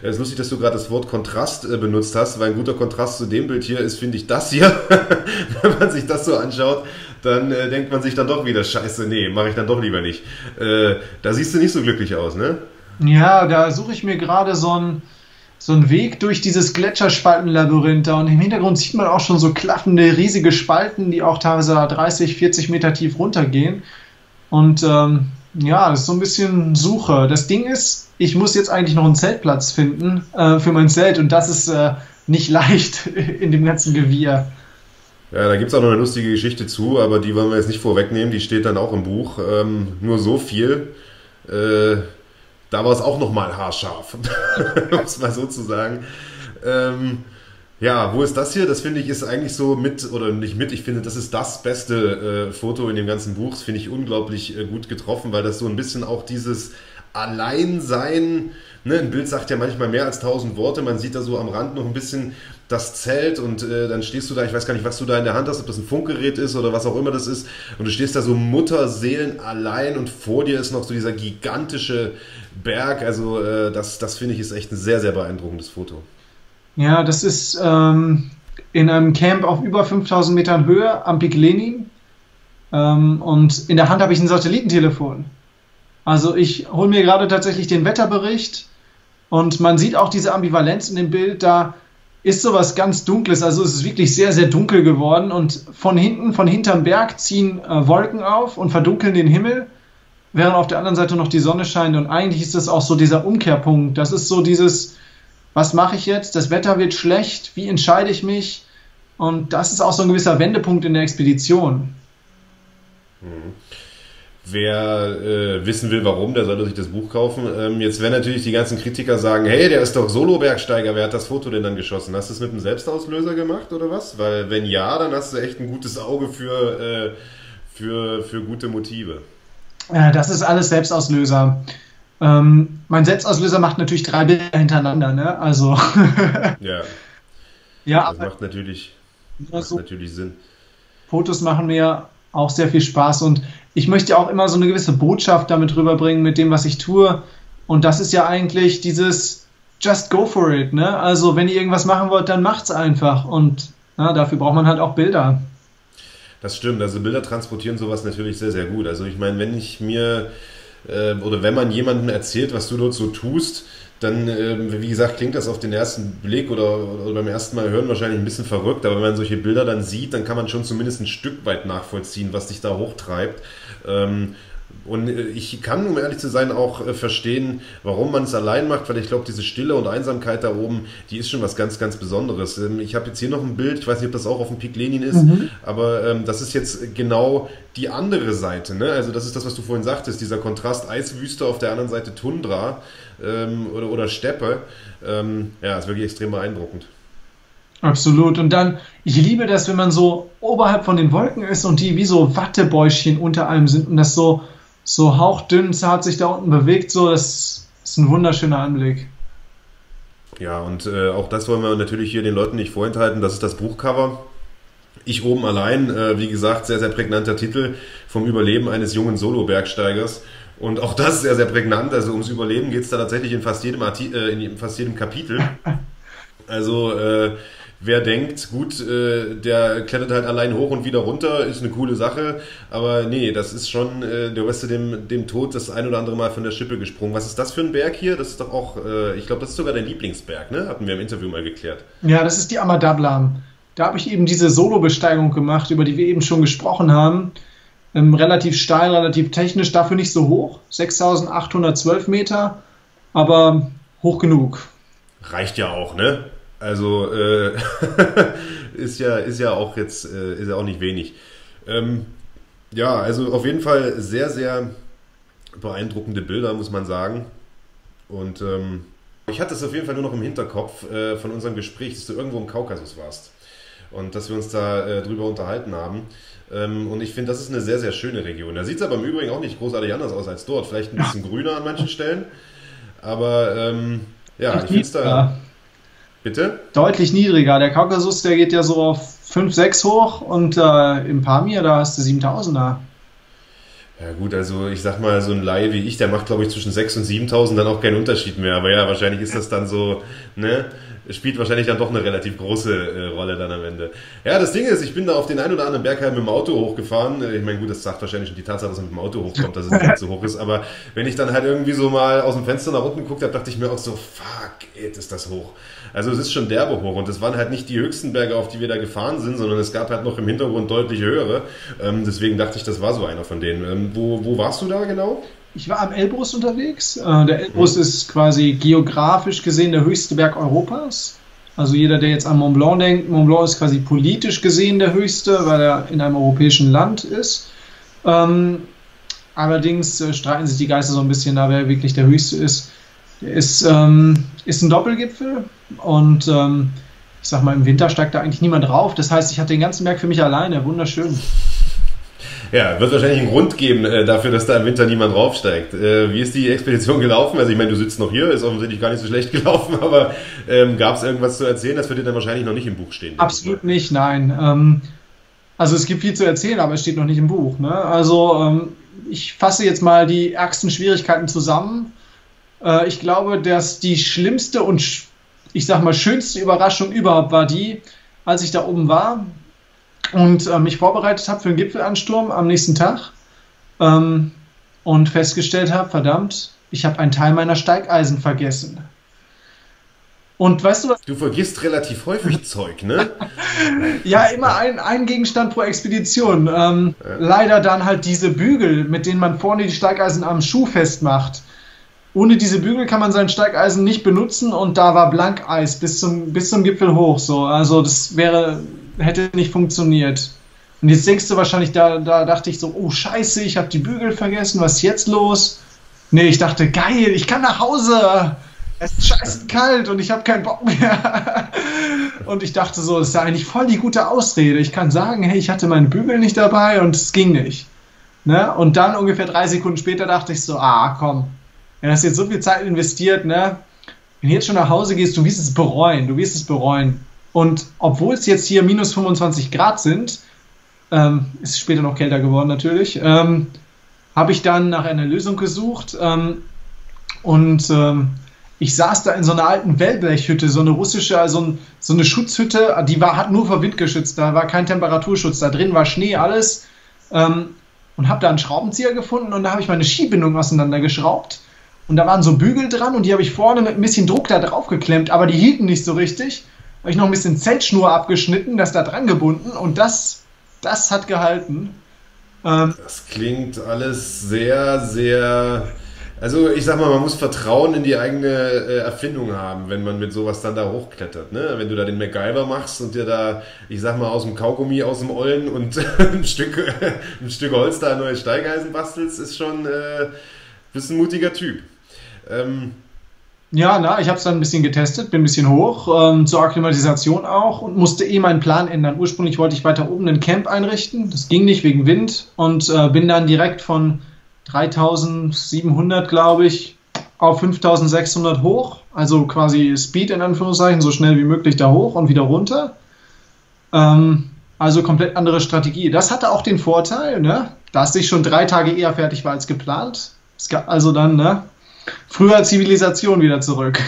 Es ist lustig, dass du gerade das Wort Kontrast äh, benutzt hast, weil ein guter Kontrast zu dem Bild hier ist, finde ich, das hier. Wenn man sich das so anschaut, dann äh, denkt man sich dann doch wieder, scheiße, nee, mache ich dann doch lieber nicht. Äh, da siehst du nicht so glücklich aus, ne? Ja, da suche ich mir gerade so einen so Weg durch dieses Gletscherspaltenlabyrinth da und im Hintergrund sieht man auch schon so klaffende, riesige Spalten, die auch teilweise 30, 40 Meter tief runtergehen. Und ähm, ja, das ist so ein bisschen Suche. Das Ding ist, ich muss jetzt eigentlich noch einen Zeltplatz finden äh, für mein Zelt und das ist äh, nicht leicht in dem ganzen Gewirr. Ja, da gibt es auch noch eine lustige Geschichte zu, aber die wollen wir jetzt nicht vorwegnehmen, die steht dann auch im Buch. Ähm, nur so viel. Äh, da war es auch nochmal haarscharf, um es mal so zu sagen. Ähm, ja, wo ist das hier? Das finde ich ist eigentlich so mit, oder nicht mit, ich finde, das ist das beste äh, Foto in dem ganzen Buch. Das finde ich unglaublich äh, gut getroffen, weil das so ein bisschen auch dieses Alleinsein, ne, ein Bild sagt ja manchmal mehr als tausend Worte, man sieht da so am Rand noch ein bisschen das Zelt und äh, dann stehst du da, ich weiß gar nicht, was du da in der Hand hast, ob das ein Funkgerät ist oder was auch immer das ist und du stehst da so Mutterseelen allein und vor dir ist noch so dieser gigantische Berg, also äh, das, das finde ich ist echt ein sehr, sehr beeindruckendes Foto. Ja, das ist ähm, in einem Camp auf über 5000 Metern Höhe am Pik Lenin. Ähm, und in der Hand habe ich ein Satellitentelefon. Also ich hole mir gerade tatsächlich den Wetterbericht und man sieht auch diese Ambivalenz in dem Bild. Da ist sowas ganz Dunkles. Also es ist wirklich sehr, sehr dunkel geworden und von hinten, von hinterm Berg ziehen äh, Wolken auf und verdunkeln den Himmel, während auf der anderen Seite noch die Sonne scheint. Und eigentlich ist das auch so dieser Umkehrpunkt. Das ist so dieses, was mache ich jetzt? Das Wetter wird schlecht, wie entscheide ich mich? Und das ist auch so ein gewisser Wendepunkt in der Expedition. Mhm. Wer äh, wissen will, warum, der sollte sich das Buch kaufen. Ähm, jetzt werden natürlich die ganzen Kritiker sagen, hey, der ist doch Solo-Bergsteiger, wer hat das Foto denn dann geschossen? Hast du es mit einem Selbstauslöser gemacht oder was? Weil wenn ja, dann hast du echt ein gutes Auge für, äh, für, für gute Motive. Äh, das ist alles Selbstauslöser. Ähm, mein Selbstauslöser macht natürlich drei Bilder hintereinander, ne? Also. ja. Ja, das macht natürlich, macht so natürlich Sinn. Fotos machen mir auch sehr viel Spaß und ich möchte auch immer so eine gewisse Botschaft damit rüberbringen mit dem, was ich tue. Und das ist ja eigentlich dieses Just go for it, ne? Also wenn ihr irgendwas machen wollt, dann macht's einfach. Und na, dafür braucht man halt auch Bilder. Das stimmt, also Bilder transportieren sowas natürlich sehr, sehr gut. Also ich meine, wenn ich mir äh, oder wenn man jemandem erzählt, was du dort so tust, dann, äh, wie gesagt, klingt das auf den ersten Blick oder, oder beim ersten Mal hören wahrscheinlich ein bisschen verrückt, aber wenn man solche Bilder dann sieht, dann kann man schon zumindest ein Stück weit nachvollziehen, was dich da hochtreibt. Ähm, und äh, ich kann, um ehrlich zu sein, auch äh, verstehen, warum man es allein macht, weil ich glaube, diese Stille und Einsamkeit da oben, die ist schon was ganz, ganz Besonderes. Ähm, ich habe jetzt hier noch ein Bild, ich weiß nicht, ob das auch auf dem Pik Lenin ist, mhm. aber ähm, das ist jetzt genau die andere Seite. Ne? Also das ist das, was du vorhin sagtest, dieser Kontrast Eiswüste, auf der anderen Seite Tundra ähm, oder, oder Steppe. Ähm, ja, ist wirklich extrem beeindruckend. Absolut. Und dann, ich liebe das, wenn man so oberhalb von den Wolken ist und die wie so Wattebäuschen unter einem sind und das so so hauchdünn zart sich da unten bewegt, so, das ist ein wunderschöner Anblick. Ja, und äh, auch das wollen wir natürlich hier den Leuten nicht vorenthalten. Das ist das Buchcover. Ich oben allein, äh, wie gesagt, sehr, sehr prägnanter Titel vom Überleben eines jungen Solo-Bergsteigers. Und auch das sehr, sehr prägnant. Also ums Überleben geht es da tatsächlich in fast jedem, Arti äh, in fast jedem Kapitel. Also äh, wer denkt, gut, äh, der klettert halt allein hoch und wieder runter, ist eine coole Sache. Aber nee, das ist schon, äh, der du dem, dem Tod das ein oder andere Mal von der Schippe gesprungen. Was ist das für ein Berg hier? Das ist doch auch, äh, ich glaube, das ist sogar dein Lieblingsberg, ne? Hatten wir im Interview mal geklärt. Ja, das ist die Amadablam. Da habe ich eben diese Solo-Besteigung gemacht, über die wir eben schon gesprochen haben. Ähm, relativ steil, relativ technisch, dafür nicht so hoch. 6812 Meter, aber hoch genug. Reicht ja auch, ne? Also äh, ist ja ist ja auch jetzt äh, ist ja auch nicht wenig. Ähm, Ja, also auf jeden Fall sehr, sehr beeindruckende Bilder, muss man sagen. Und ähm, ich hatte es auf jeden Fall nur noch im Hinterkopf äh, von unserem Gespräch, dass du irgendwo im Kaukasus warst und dass wir uns da äh, drüber unterhalten haben. Ähm, und ich finde, das ist eine sehr, sehr schöne Region. Da sieht es aber im Übrigen auch nicht großartig anders aus als dort. Vielleicht ein bisschen grüner an manchen Stellen. Aber ähm, ja, ich finde es da. Bitte? Deutlich niedriger. Der Kaukasus, der geht ja so auf 5, 6 hoch und äh, im Pamir, da hast du 7000er. Ja gut, also ich sag mal, so ein Laie wie ich, der macht glaube ich zwischen 6 und 7000 dann auch keinen Unterschied mehr. Aber ja, wahrscheinlich ist das dann so, ne? Spielt wahrscheinlich dann doch eine relativ große äh, Rolle dann am Ende. Ja, das Ding ist, ich bin da auf den einen oder anderen Berg halt mit dem Auto hochgefahren. Ich meine, gut, das sagt wahrscheinlich schon die Tatsache, dass er mit dem Auto hochkommt, dass es nicht so hoch ist. Aber wenn ich dann halt irgendwie so mal aus dem Fenster nach unten geguckt habe, dachte ich mir auch so, fuck, it, ist das hoch. Also es ist schon derbe hoch und es waren halt nicht die höchsten Berge, auf die wir da gefahren sind, sondern es gab halt noch im Hintergrund deutlich höhere. Ähm, deswegen dachte ich, das war so einer von denen. Ähm, wo, wo warst du da genau? Ich war am Elbrus unterwegs. Äh, der Elbrus mhm. ist quasi geografisch gesehen der höchste Berg Europas. Also jeder, der jetzt an Mont Blanc denkt, Mont Blanc ist quasi politisch gesehen der höchste, weil er in einem europäischen Land ist. Ähm, allerdings äh, streiten sich die Geister so ein bisschen da, wer wirklich der höchste ist. Der ist, ähm, ist ein Doppelgipfel und ähm, ich sag mal, im Winter steigt da eigentlich niemand drauf. Das heißt, ich hatte den ganzen Berg für mich alleine. Wunderschön. Ja, wird wahrscheinlich einen Grund geben äh, dafür, dass da im Winter niemand draufsteigt. Äh, wie ist die Expedition gelaufen? Also ich meine, du sitzt noch hier, ist offensichtlich gar nicht so schlecht gelaufen, aber ähm, gab es irgendwas zu erzählen? Das wird dir dann wahrscheinlich noch nicht im Buch stehen. Absolut nicht, nein. Ähm, also es gibt viel zu erzählen, aber es steht noch nicht im Buch. Ne? Also ähm, ich fasse jetzt mal die ärgsten Schwierigkeiten zusammen. Äh, ich glaube, dass die schlimmste und ich sag mal schönste Überraschung überhaupt war die, als ich da oben war und äh, mich vorbereitet habe für den Gipfelansturm am nächsten Tag ähm, und festgestellt habe, verdammt, ich habe einen Teil meiner Steigeisen vergessen. Und weißt du was? Du vergisst relativ häufig Zeug, ne? ja, immer ein, ein Gegenstand pro Expedition. Ähm, ja. Leider dann halt diese Bügel, mit denen man vorne die Steigeisen am Schuh festmacht. Ohne diese Bügel kann man sein Steigeisen nicht benutzen und da war Blankeis bis zum, bis zum Gipfel hoch. So. Also das wäre hätte nicht funktioniert. Und jetzt denkst du wahrscheinlich, da, da dachte ich so, oh scheiße, ich habe die Bügel vergessen, was ist jetzt los? Nee, ich dachte, geil, ich kann nach Hause. Es ist scheiße kalt und ich habe keinen Bock mehr. und ich dachte so, das ist ja eigentlich voll die gute Ausrede. Ich kann sagen, hey, ich hatte meine Bügel nicht dabei und es ging nicht. Ne? Und dann ungefähr drei Sekunden später dachte ich so, ah, komm, du hast jetzt so viel Zeit investiert, ne? Wenn du jetzt schon nach Hause gehst, du wirst es bereuen, du wirst es bereuen. Und obwohl es jetzt hier minus 25 Grad sind, ähm, ist später noch kälter geworden natürlich, ähm, habe ich dann nach einer Lösung gesucht ähm, und ähm, ich saß da in so einer alten Wellblechhütte, so eine russische, also so eine Schutzhütte, die war, hat nur vor Wind geschützt, da war kein Temperaturschutz, da drin war Schnee, alles. Ähm, und habe da einen Schraubenzieher gefunden und da habe ich meine Skibindung auseinandergeschraubt. Und da waren so Bügel dran und die habe ich vorne mit ein bisschen Druck da drauf geklemmt, aber die hielten nicht so richtig habe ich noch ein bisschen Zeltschnur abgeschnitten, das da dran gebunden und das, das hat gehalten. Ähm, das klingt alles sehr, sehr. Also ich sag mal, man muss Vertrauen in die eigene äh, Erfindung haben, wenn man mit sowas dann da hochklettert. Ne? Wenn du da den MacGyver machst und dir da, ich sag mal, aus dem Kaugummi, aus dem Ollen und ein, Stück, ein Stück Holz da ein neues Steigeisen bastelst, ist schon äh, bist ein mutiger Typ. Ähm, ja, na, ich habe es dann ein bisschen getestet, bin ein bisschen hoch, ähm, zur Akklimatisation auch und musste eh meinen Plan ändern. Ursprünglich wollte ich weiter oben ein Camp einrichten, das ging nicht wegen Wind und äh, bin dann direkt von 3700, glaube ich, auf 5600 hoch, also quasi Speed in Anführungszeichen, so schnell wie möglich da hoch und wieder runter. Ähm, also komplett andere Strategie. Das hatte auch den Vorteil, ne, dass ich schon drei Tage eher fertig war als geplant. Es gab also dann, ne, früher Zivilisation wieder zurück.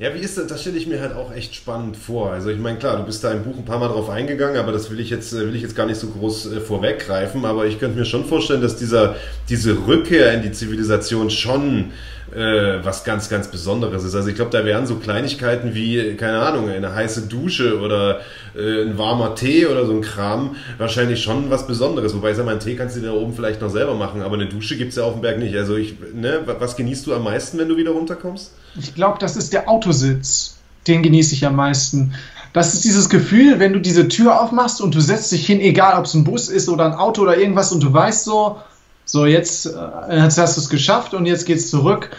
Ja, wie ist das? Das stelle ich mir halt auch echt spannend vor. Also ich meine, klar, du bist da im Buch ein paar Mal drauf eingegangen, aber das will ich jetzt, will ich jetzt gar nicht so groß äh, vorweggreifen. Aber ich könnte mir schon vorstellen, dass dieser, diese Rückkehr in die Zivilisation schon äh, was ganz, ganz Besonderes ist. Also ich glaube, da wären so Kleinigkeiten wie, keine Ahnung, eine heiße Dusche oder äh, ein warmer Tee oder so ein Kram wahrscheinlich schon was Besonderes. Wobei ich sage mal, einen Tee kannst du da oben vielleicht noch selber machen, aber eine Dusche gibt es ja auf dem Berg nicht. Also ich, ne, was genießt du am meisten, wenn du wieder runterkommst? Ich glaube, das ist der Autositz. Den genieße ich am meisten. das ist dieses Gefühl, wenn du diese Tür aufmachst und du setzt dich hin, egal ob es ein Bus ist oder ein Auto oder irgendwas und du weißt so, so jetzt, äh, jetzt hast du es geschafft und jetzt geht's zurück.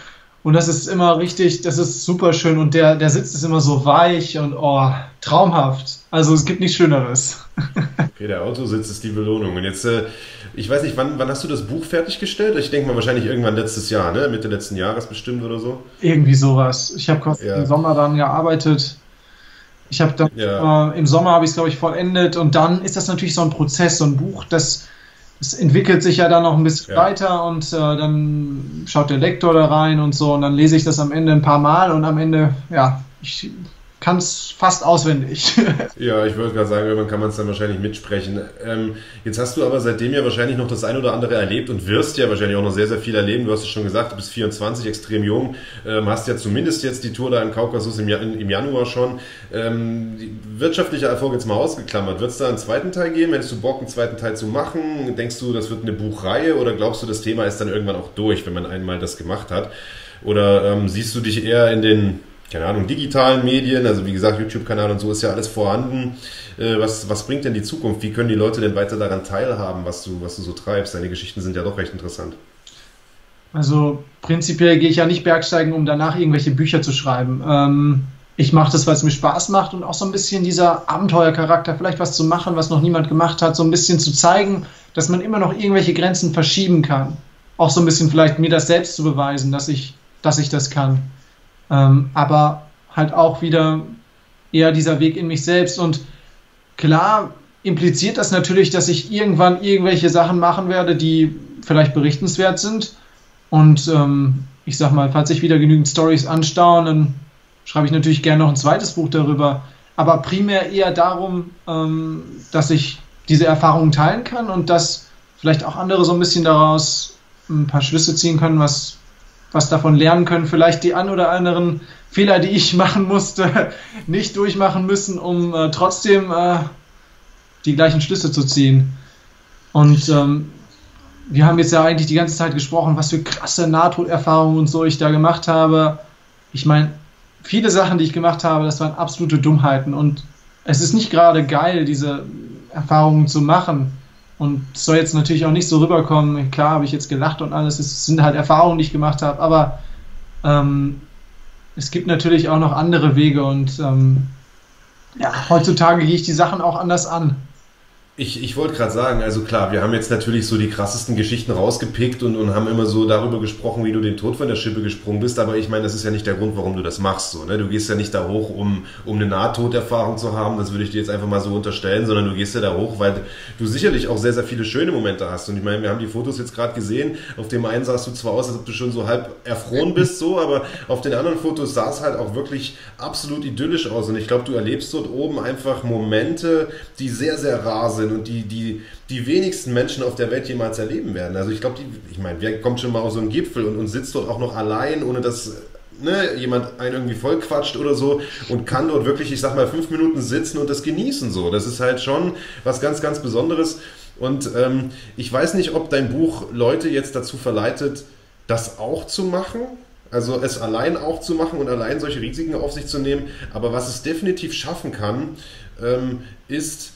Und das ist immer richtig, das ist super schön und der, der Sitz ist immer so weich und oh, traumhaft. Also es gibt nichts Schöneres. Okay, der Autositz ist die Belohnung. Und jetzt, äh, ich weiß nicht, wann, wann hast du das Buch fertiggestellt? Ich denke mal wahrscheinlich irgendwann letztes Jahr, ne? Mitte letzten Jahres bestimmt oder so. Irgendwie sowas. Ich habe ja. im Sommer dann gearbeitet. Ich habe dann ja. äh, im Sommer habe ich es glaube ich vollendet und dann ist das natürlich so ein Prozess, so ein Buch, das es entwickelt sich ja dann noch ein bisschen ja. weiter und äh, dann schaut der Lektor da rein und so und dann lese ich das am Ende ein paar Mal und am Ende, ja, ich kann es fast auswendig. ja, ich würde gerade sagen, irgendwann kann man es dann wahrscheinlich mitsprechen. Ähm, jetzt hast du aber seitdem ja wahrscheinlich noch das ein oder andere erlebt und wirst ja wahrscheinlich auch noch sehr, sehr viel erleben. Du hast es schon gesagt, du bist 24, extrem jung, ähm, hast ja zumindest jetzt die Tour da im Kaukasus im, im Januar schon. Ähm, wirtschaftlicher Erfolg jetzt mal ausgeklammert. Wird es da einen zweiten Teil geben? Hättest du Bock, einen zweiten Teil zu machen? Denkst du, das wird eine Buchreihe oder glaubst du, das Thema ist dann irgendwann auch durch, wenn man einmal das gemacht hat? Oder ähm, siehst du dich eher in den keine Ahnung, digitalen Medien, also wie gesagt, YouTube-Kanal und so ist ja alles vorhanden. Äh, was, was bringt denn die Zukunft? Wie können die Leute denn weiter daran teilhaben, was du, was du so treibst? Deine Geschichten sind ja doch recht interessant. Also prinzipiell gehe ich ja nicht bergsteigen, um danach irgendwelche Bücher zu schreiben. Ähm, ich mache das, weil es mir Spaß macht und auch so ein bisschen dieser Abenteuercharakter, vielleicht was zu machen, was noch niemand gemacht hat, so ein bisschen zu zeigen, dass man immer noch irgendwelche Grenzen verschieben kann. Auch so ein bisschen vielleicht mir das selbst zu beweisen, dass ich, dass ich das kann. Ähm, aber halt auch wieder eher dieser Weg in mich selbst. Und klar impliziert das natürlich, dass ich irgendwann irgendwelche Sachen machen werde, die vielleicht berichtenswert sind. Und ähm, ich sag mal, falls sich wieder genügend Stories anstauen, dann schreibe ich natürlich gerne noch ein zweites Buch darüber. Aber primär eher darum, ähm, dass ich diese Erfahrungen teilen kann und dass vielleicht auch andere so ein bisschen daraus ein paar Schlüsse ziehen können, was was davon lernen können, vielleicht die an oder anderen Fehler, die ich machen musste, nicht durchmachen müssen, um äh, trotzdem äh, die gleichen Schlüsse zu ziehen. Und ähm, wir haben jetzt ja eigentlich die ganze Zeit gesprochen, was für krasse Nahtoderfahrungen und so ich da gemacht habe. Ich meine, viele Sachen, die ich gemacht habe, das waren absolute Dummheiten. Und es ist nicht gerade geil, diese Erfahrungen zu machen. Und soll jetzt natürlich auch nicht so rüberkommen. Klar habe ich jetzt gelacht und alles. Es sind halt Erfahrungen, die ich gemacht habe. Aber ähm, es gibt natürlich auch noch andere Wege. Und ähm, ja, heutzutage gehe ich die Sachen auch anders an. Ich, ich wollte gerade sagen, also klar, wir haben jetzt natürlich so die krassesten Geschichten rausgepickt und, und haben immer so darüber gesprochen, wie du den Tod von der Schippe gesprungen bist, aber ich meine, das ist ja nicht der Grund, warum du das machst. So, ne? Du gehst ja nicht da hoch, um, um eine Nahtoderfahrung zu haben, das würde ich dir jetzt einfach mal so unterstellen, sondern du gehst ja da hoch, weil du sicherlich auch sehr, sehr viele schöne Momente hast. Und ich meine, wir haben die Fotos jetzt gerade gesehen, auf dem einen sahst du zwar aus, als ob du schon so halb erfroren bist, so, aber auf den anderen Fotos sah es halt auch wirklich absolut idyllisch aus. Und ich glaube, du erlebst dort oben einfach Momente, die sehr, sehr rar sind sind und die, die, die wenigsten Menschen auf der Welt jemals erleben werden. Also ich glaube, ich meine, wer kommt schon mal auf so einen Gipfel und, und sitzt dort auch noch allein, ohne dass ne, jemand einen irgendwie voll quatscht oder so und kann dort wirklich, ich sag mal, fünf Minuten sitzen und das genießen so. Das ist halt schon was ganz, ganz Besonderes. Und ähm, ich weiß nicht, ob dein Buch Leute jetzt dazu verleitet, das auch zu machen. Also es allein auch zu machen und allein solche Risiken auf sich zu nehmen. Aber was es definitiv schaffen kann, ähm, ist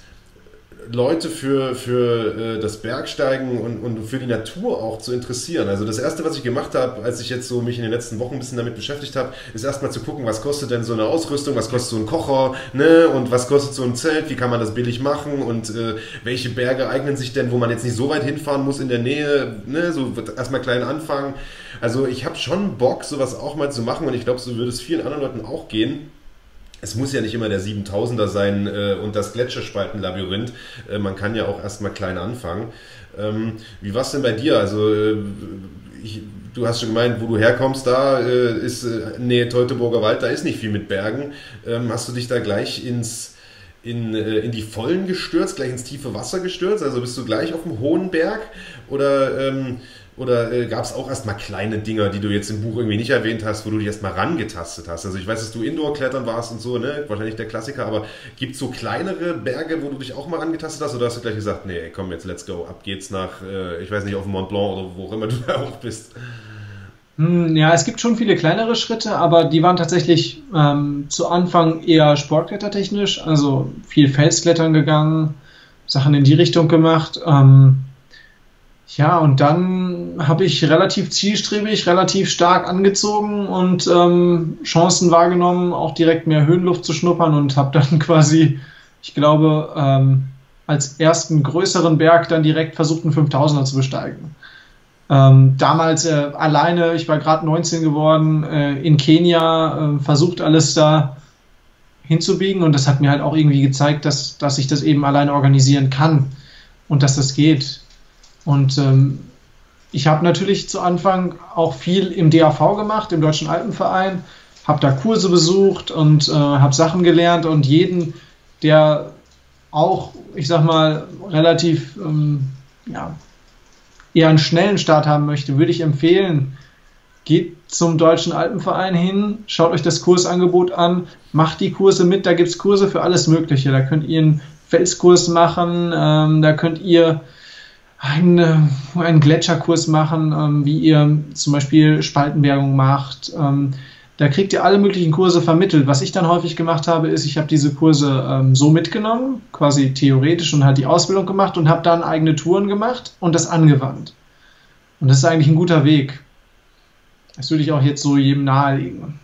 Leute für, für äh, das Bergsteigen und, und für die Natur auch zu interessieren. Also das Erste, was ich gemacht habe, als ich jetzt so mich in den letzten Wochen ein bisschen damit beschäftigt habe, ist erstmal zu gucken, was kostet denn so eine Ausrüstung, was kostet so ein Kocher, ne, und was kostet so ein Zelt, wie kann man das billig machen und äh, welche Berge eignen sich denn, wo man jetzt nicht so weit hinfahren muss in der Nähe, ne, so erstmal klein anfangen. Also ich habe schon Bock, sowas auch mal zu machen und ich glaube, so würde es vielen anderen Leuten auch gehen es muss ja nicht immer der 7000er sein äh, und das Gletscherspaltenlabyrinth. Äh, man kann ja auch erstmal klein anfangen. Ähm, wie war es denn bei dir? Also, äh, ich, du hast schon gemeint, wo du herkommst, da äh, ist äh, Nähe Teutoburger Wald, da ist nicht viel mit Bergen. Ähm, hast du dich da gleich ins in, äh, in die Vollen gestürzt, gleich ins tiefe Wasser gestürzt? Also bist du gleich auf dem hohen Berg? Oder ähm, oder äh, gab es auch erstmal kleine Dinger, die du jetzt im Buch irgendwie nicht erwähnt hast, wo du dich erstmal rangetastet hast? Also ich weiß, dass du Indoor-Klettern warst und so, ne? Wahrscheinlich der Klassiker, aber gibt es so kleinere Berge, wo du dich auch mal rangetastet hast? Oder hast du gleich gesagt, nee, komm, jetzt let's go, ab geht's nach, äh, ich weiß nicht, auf Mont Blanc oder wo auch immer du da auch bist? Hm, ja, es gibt schon viele kleinere Schritte, aber die waren tatsächlich ähm, zu Anfang eher sportklettertechnisch, also viel Felsklettern gegangen, Sachen in die Richtung gemacht. Ähm, ja, und dann habe ich relativ zielstrebig, relativ stark angezogen und ähm, Chancen wahrgenommen, auch direkt mehr Höhenluft zu schnuppern und habe dann quasi, ich glaube, ähm, als ersten größeren Berg dann direkt versucht, einen 5000er zu besteigen. Ähm, damals äh, alleine, ich war gerade 19 geworden, äh, in Kenia, äh, versucht alles da hinzubiegen und das hat mir halt auch irgendwie gezeigt, dass, dass ich das eben alleine organisieren kann und dass das geht. Und ähm, ich habe natürlich zu Anfang auch viel im DAV gemacht, im Deutschen Alpenverein, habe da Kurse besucht und äh, habe Sachen gelernt und jeden, der auch, ich sag mal, relativ ähm, ja, eher einen schnellen Start haben möchte, würde ich empfehlen, geht zum Deutschen Alpenverein hin, schaut euch das Kursangebot an, macht die Kurse mit, da gibt es Kurse für alles Mögliche. Da könnt ihr einen Felskurs machen, ähm, da könnt ihr einen, einen Gletscherkurs machen, ähm, wie ihr zum Beispiel Spaltenbergung macht. Ähm, da kriegt ihr alle möglichen Kurse vermittelt. Was ich dann häufig gemacht habe, ist, ich habe diese Kurse ähm, so mitgenommen, quasi theoretisch und halt die Ausbildung gemacht und habe dann eigene Touren gemacht und das angewandt. Und das ist eigentlich ein guter Weg. Das würde ich auch jetzt so jedem nahelegen.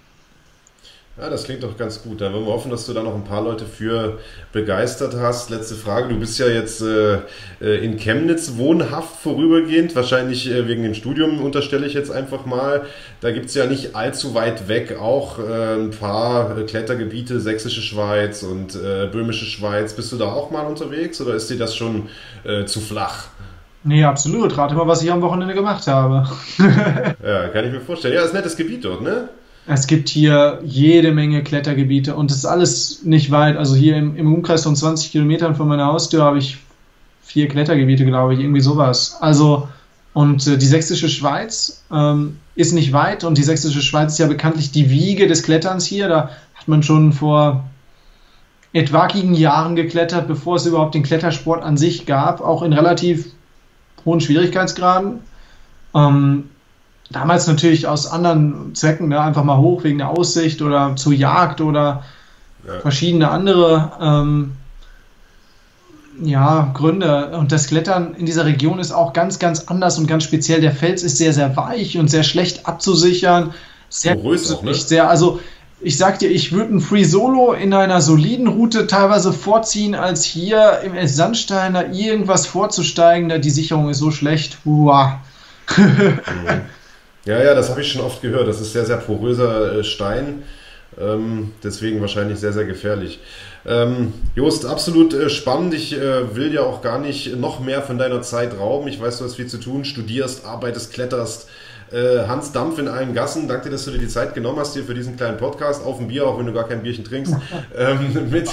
Ja, das klingt doch ganz gut. Da wollen wir hoffen, dass du da noch ein paar Leute für begeistert hast. Letzte Frage. Du bist ja jetzt äh, äh in Chemnitz wohnhaft vorübergehend, wahrscheinlich äh, wegen dem Studium unterstelle ich jetzt einfach mal. Da gibt es ja nicht allzu weit weg auch äh, ein paar Klettergebiete, Sächsische Schweiz und äh, Böhmische Schweiz. Bist du da auch mal unterwegs oder ist dir das schon äh, zu flach? Nee, absolut. Rate mal, was ich am Wochenende gemacht habe. ja, kann ich mir vorstellen. Ja, ist ein nettes Gebiet dort, ne? Es gibt hier jede Menge Klettergebiete und das ist alles nicht weit. Also hier im, im Umkreis von 20 Kilometern von meiner Haustür habe ich vier Klettergebiete, glaube ich, irgendwie sowas. Also, und äh, die Sächsische Schweiz ähm, ist nicht weit und die Sächsische Schweiz ist ja bekanntlich die Wiege des Kletterns hier. Da hat man schon vor etwaigen Jahren geklettert, bevor es überhaupt den Klettersport an sich gab, auch in relativ hohen Schwierigkeitsgraden. Ähm, damals natürlich aus anderen Zwecken, ne, einfach mal hoch wegen der Aussicht oder zur Jagd oder ja. verschiedene andere ähm, ja, Gründe. Und das Klettern in dieser Region ist auch ganz, ganz anders und ganz speziell. Der Fels ist sehr, sehr weich und sehr schlecht abzusichern. Sehr, auch, ne? sehr, also ich sag dir, ich würde ein Free Solo in einer soliden Route teilweise vorziehen, als hier im Sandsteiner irgendwas vorzusteigen, da die Sicherung ist so schlecht. Uah. Ja, ja, das habe ich schon oft gehört. Das ist sehr, sehr poröser äh, Stein. Ähm, deswegen wahrscheinlich sehr, sehr gefährlich. Ähm, Jost, absolut äh, spannend. Ich äh, will ja auch gar nicht noch mehr von deiner Zeit rauben. Ich weiß, du hast viel zu tun, studierst, arbeitest, kletterst. Äh, Hans Dampf in allen Gassen. Danke dir, dass du dir die Zeit genommen hast hier für diesen kleinen Podcast. Auf ein Bier, auch wenn du gar kein Bierchen trinkst. ähm, mit,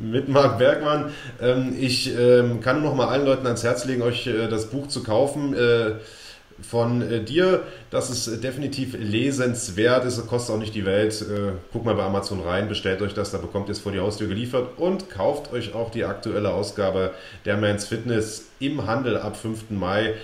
mit Marc Bergmann. Ähm, ich ähm, kann nur noch mal allen Leuten ans Herz legen, euch äh, das Buch zu kaufen. Von äh, dir. Das ist äh, definitiv lesenswert. Es kostet auch nicht die Welt. Äh, guckt mal bei Amazon rein, bestellt euch das, da bekommt ihr es vor die Haustür geliefert und kauft euch auch die aktuelle Ausgabe der Mans Fitness im Handel ab 5. Mai.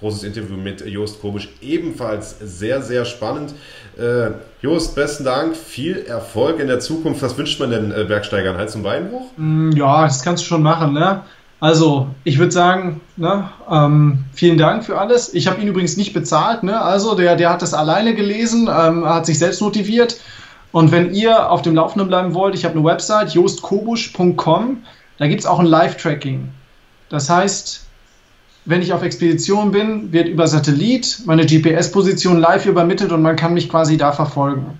Großes Interview mit Jost Kobisch, ebenfalls sehr, sehr spannend. Äh, Jost, besten Dank, viel Erfolg in der Zukunft. Was wünscht man denn äh, Bergsteigern? Hals- und Beinbruch? Mm, ja, das kannst du schon machen, ne? Also, ich würde sagen, ne, ähm, vielen Dank für alles. Ich habe ihn übrigens nicht bezahlt. Ne? Also, der, der hat das alleine gelesen, ähm, hat sich selbst motiviert. Und wenn ihr auf dem Laufenden bleiben wollt, ich habe eine Website, jostkobusch.com. Da gibt es auch ein Live-Tracking. Das heißt, wenn ich auf Expedition bin, wird über Satellit meine GPS-Position live übermittelt und man kann mich quasi da verfolgen.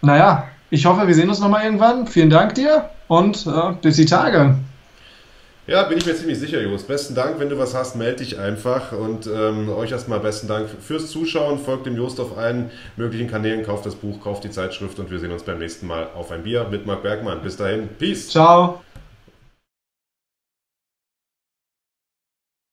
Naja, ich hoffe, wir sehen uns nochmal irgendwann. Vielen Dank dir und äh, bis die Tage. Ja, bin ich mir ziemlich sicher, Jos. Besten Dank, wenn du was hast, melde dich einfach. Und ähm, euch erstmal besten Dank fürs Zuschauen. Folgt dem Jost auf allen möglichen Kanälen, kauft das Buch, kauft die Zeitschrift und wir sehen uns beim nächsten Mal auf ein Bier mit Marc Bergmann. Bis dahin, Peace. Ciao.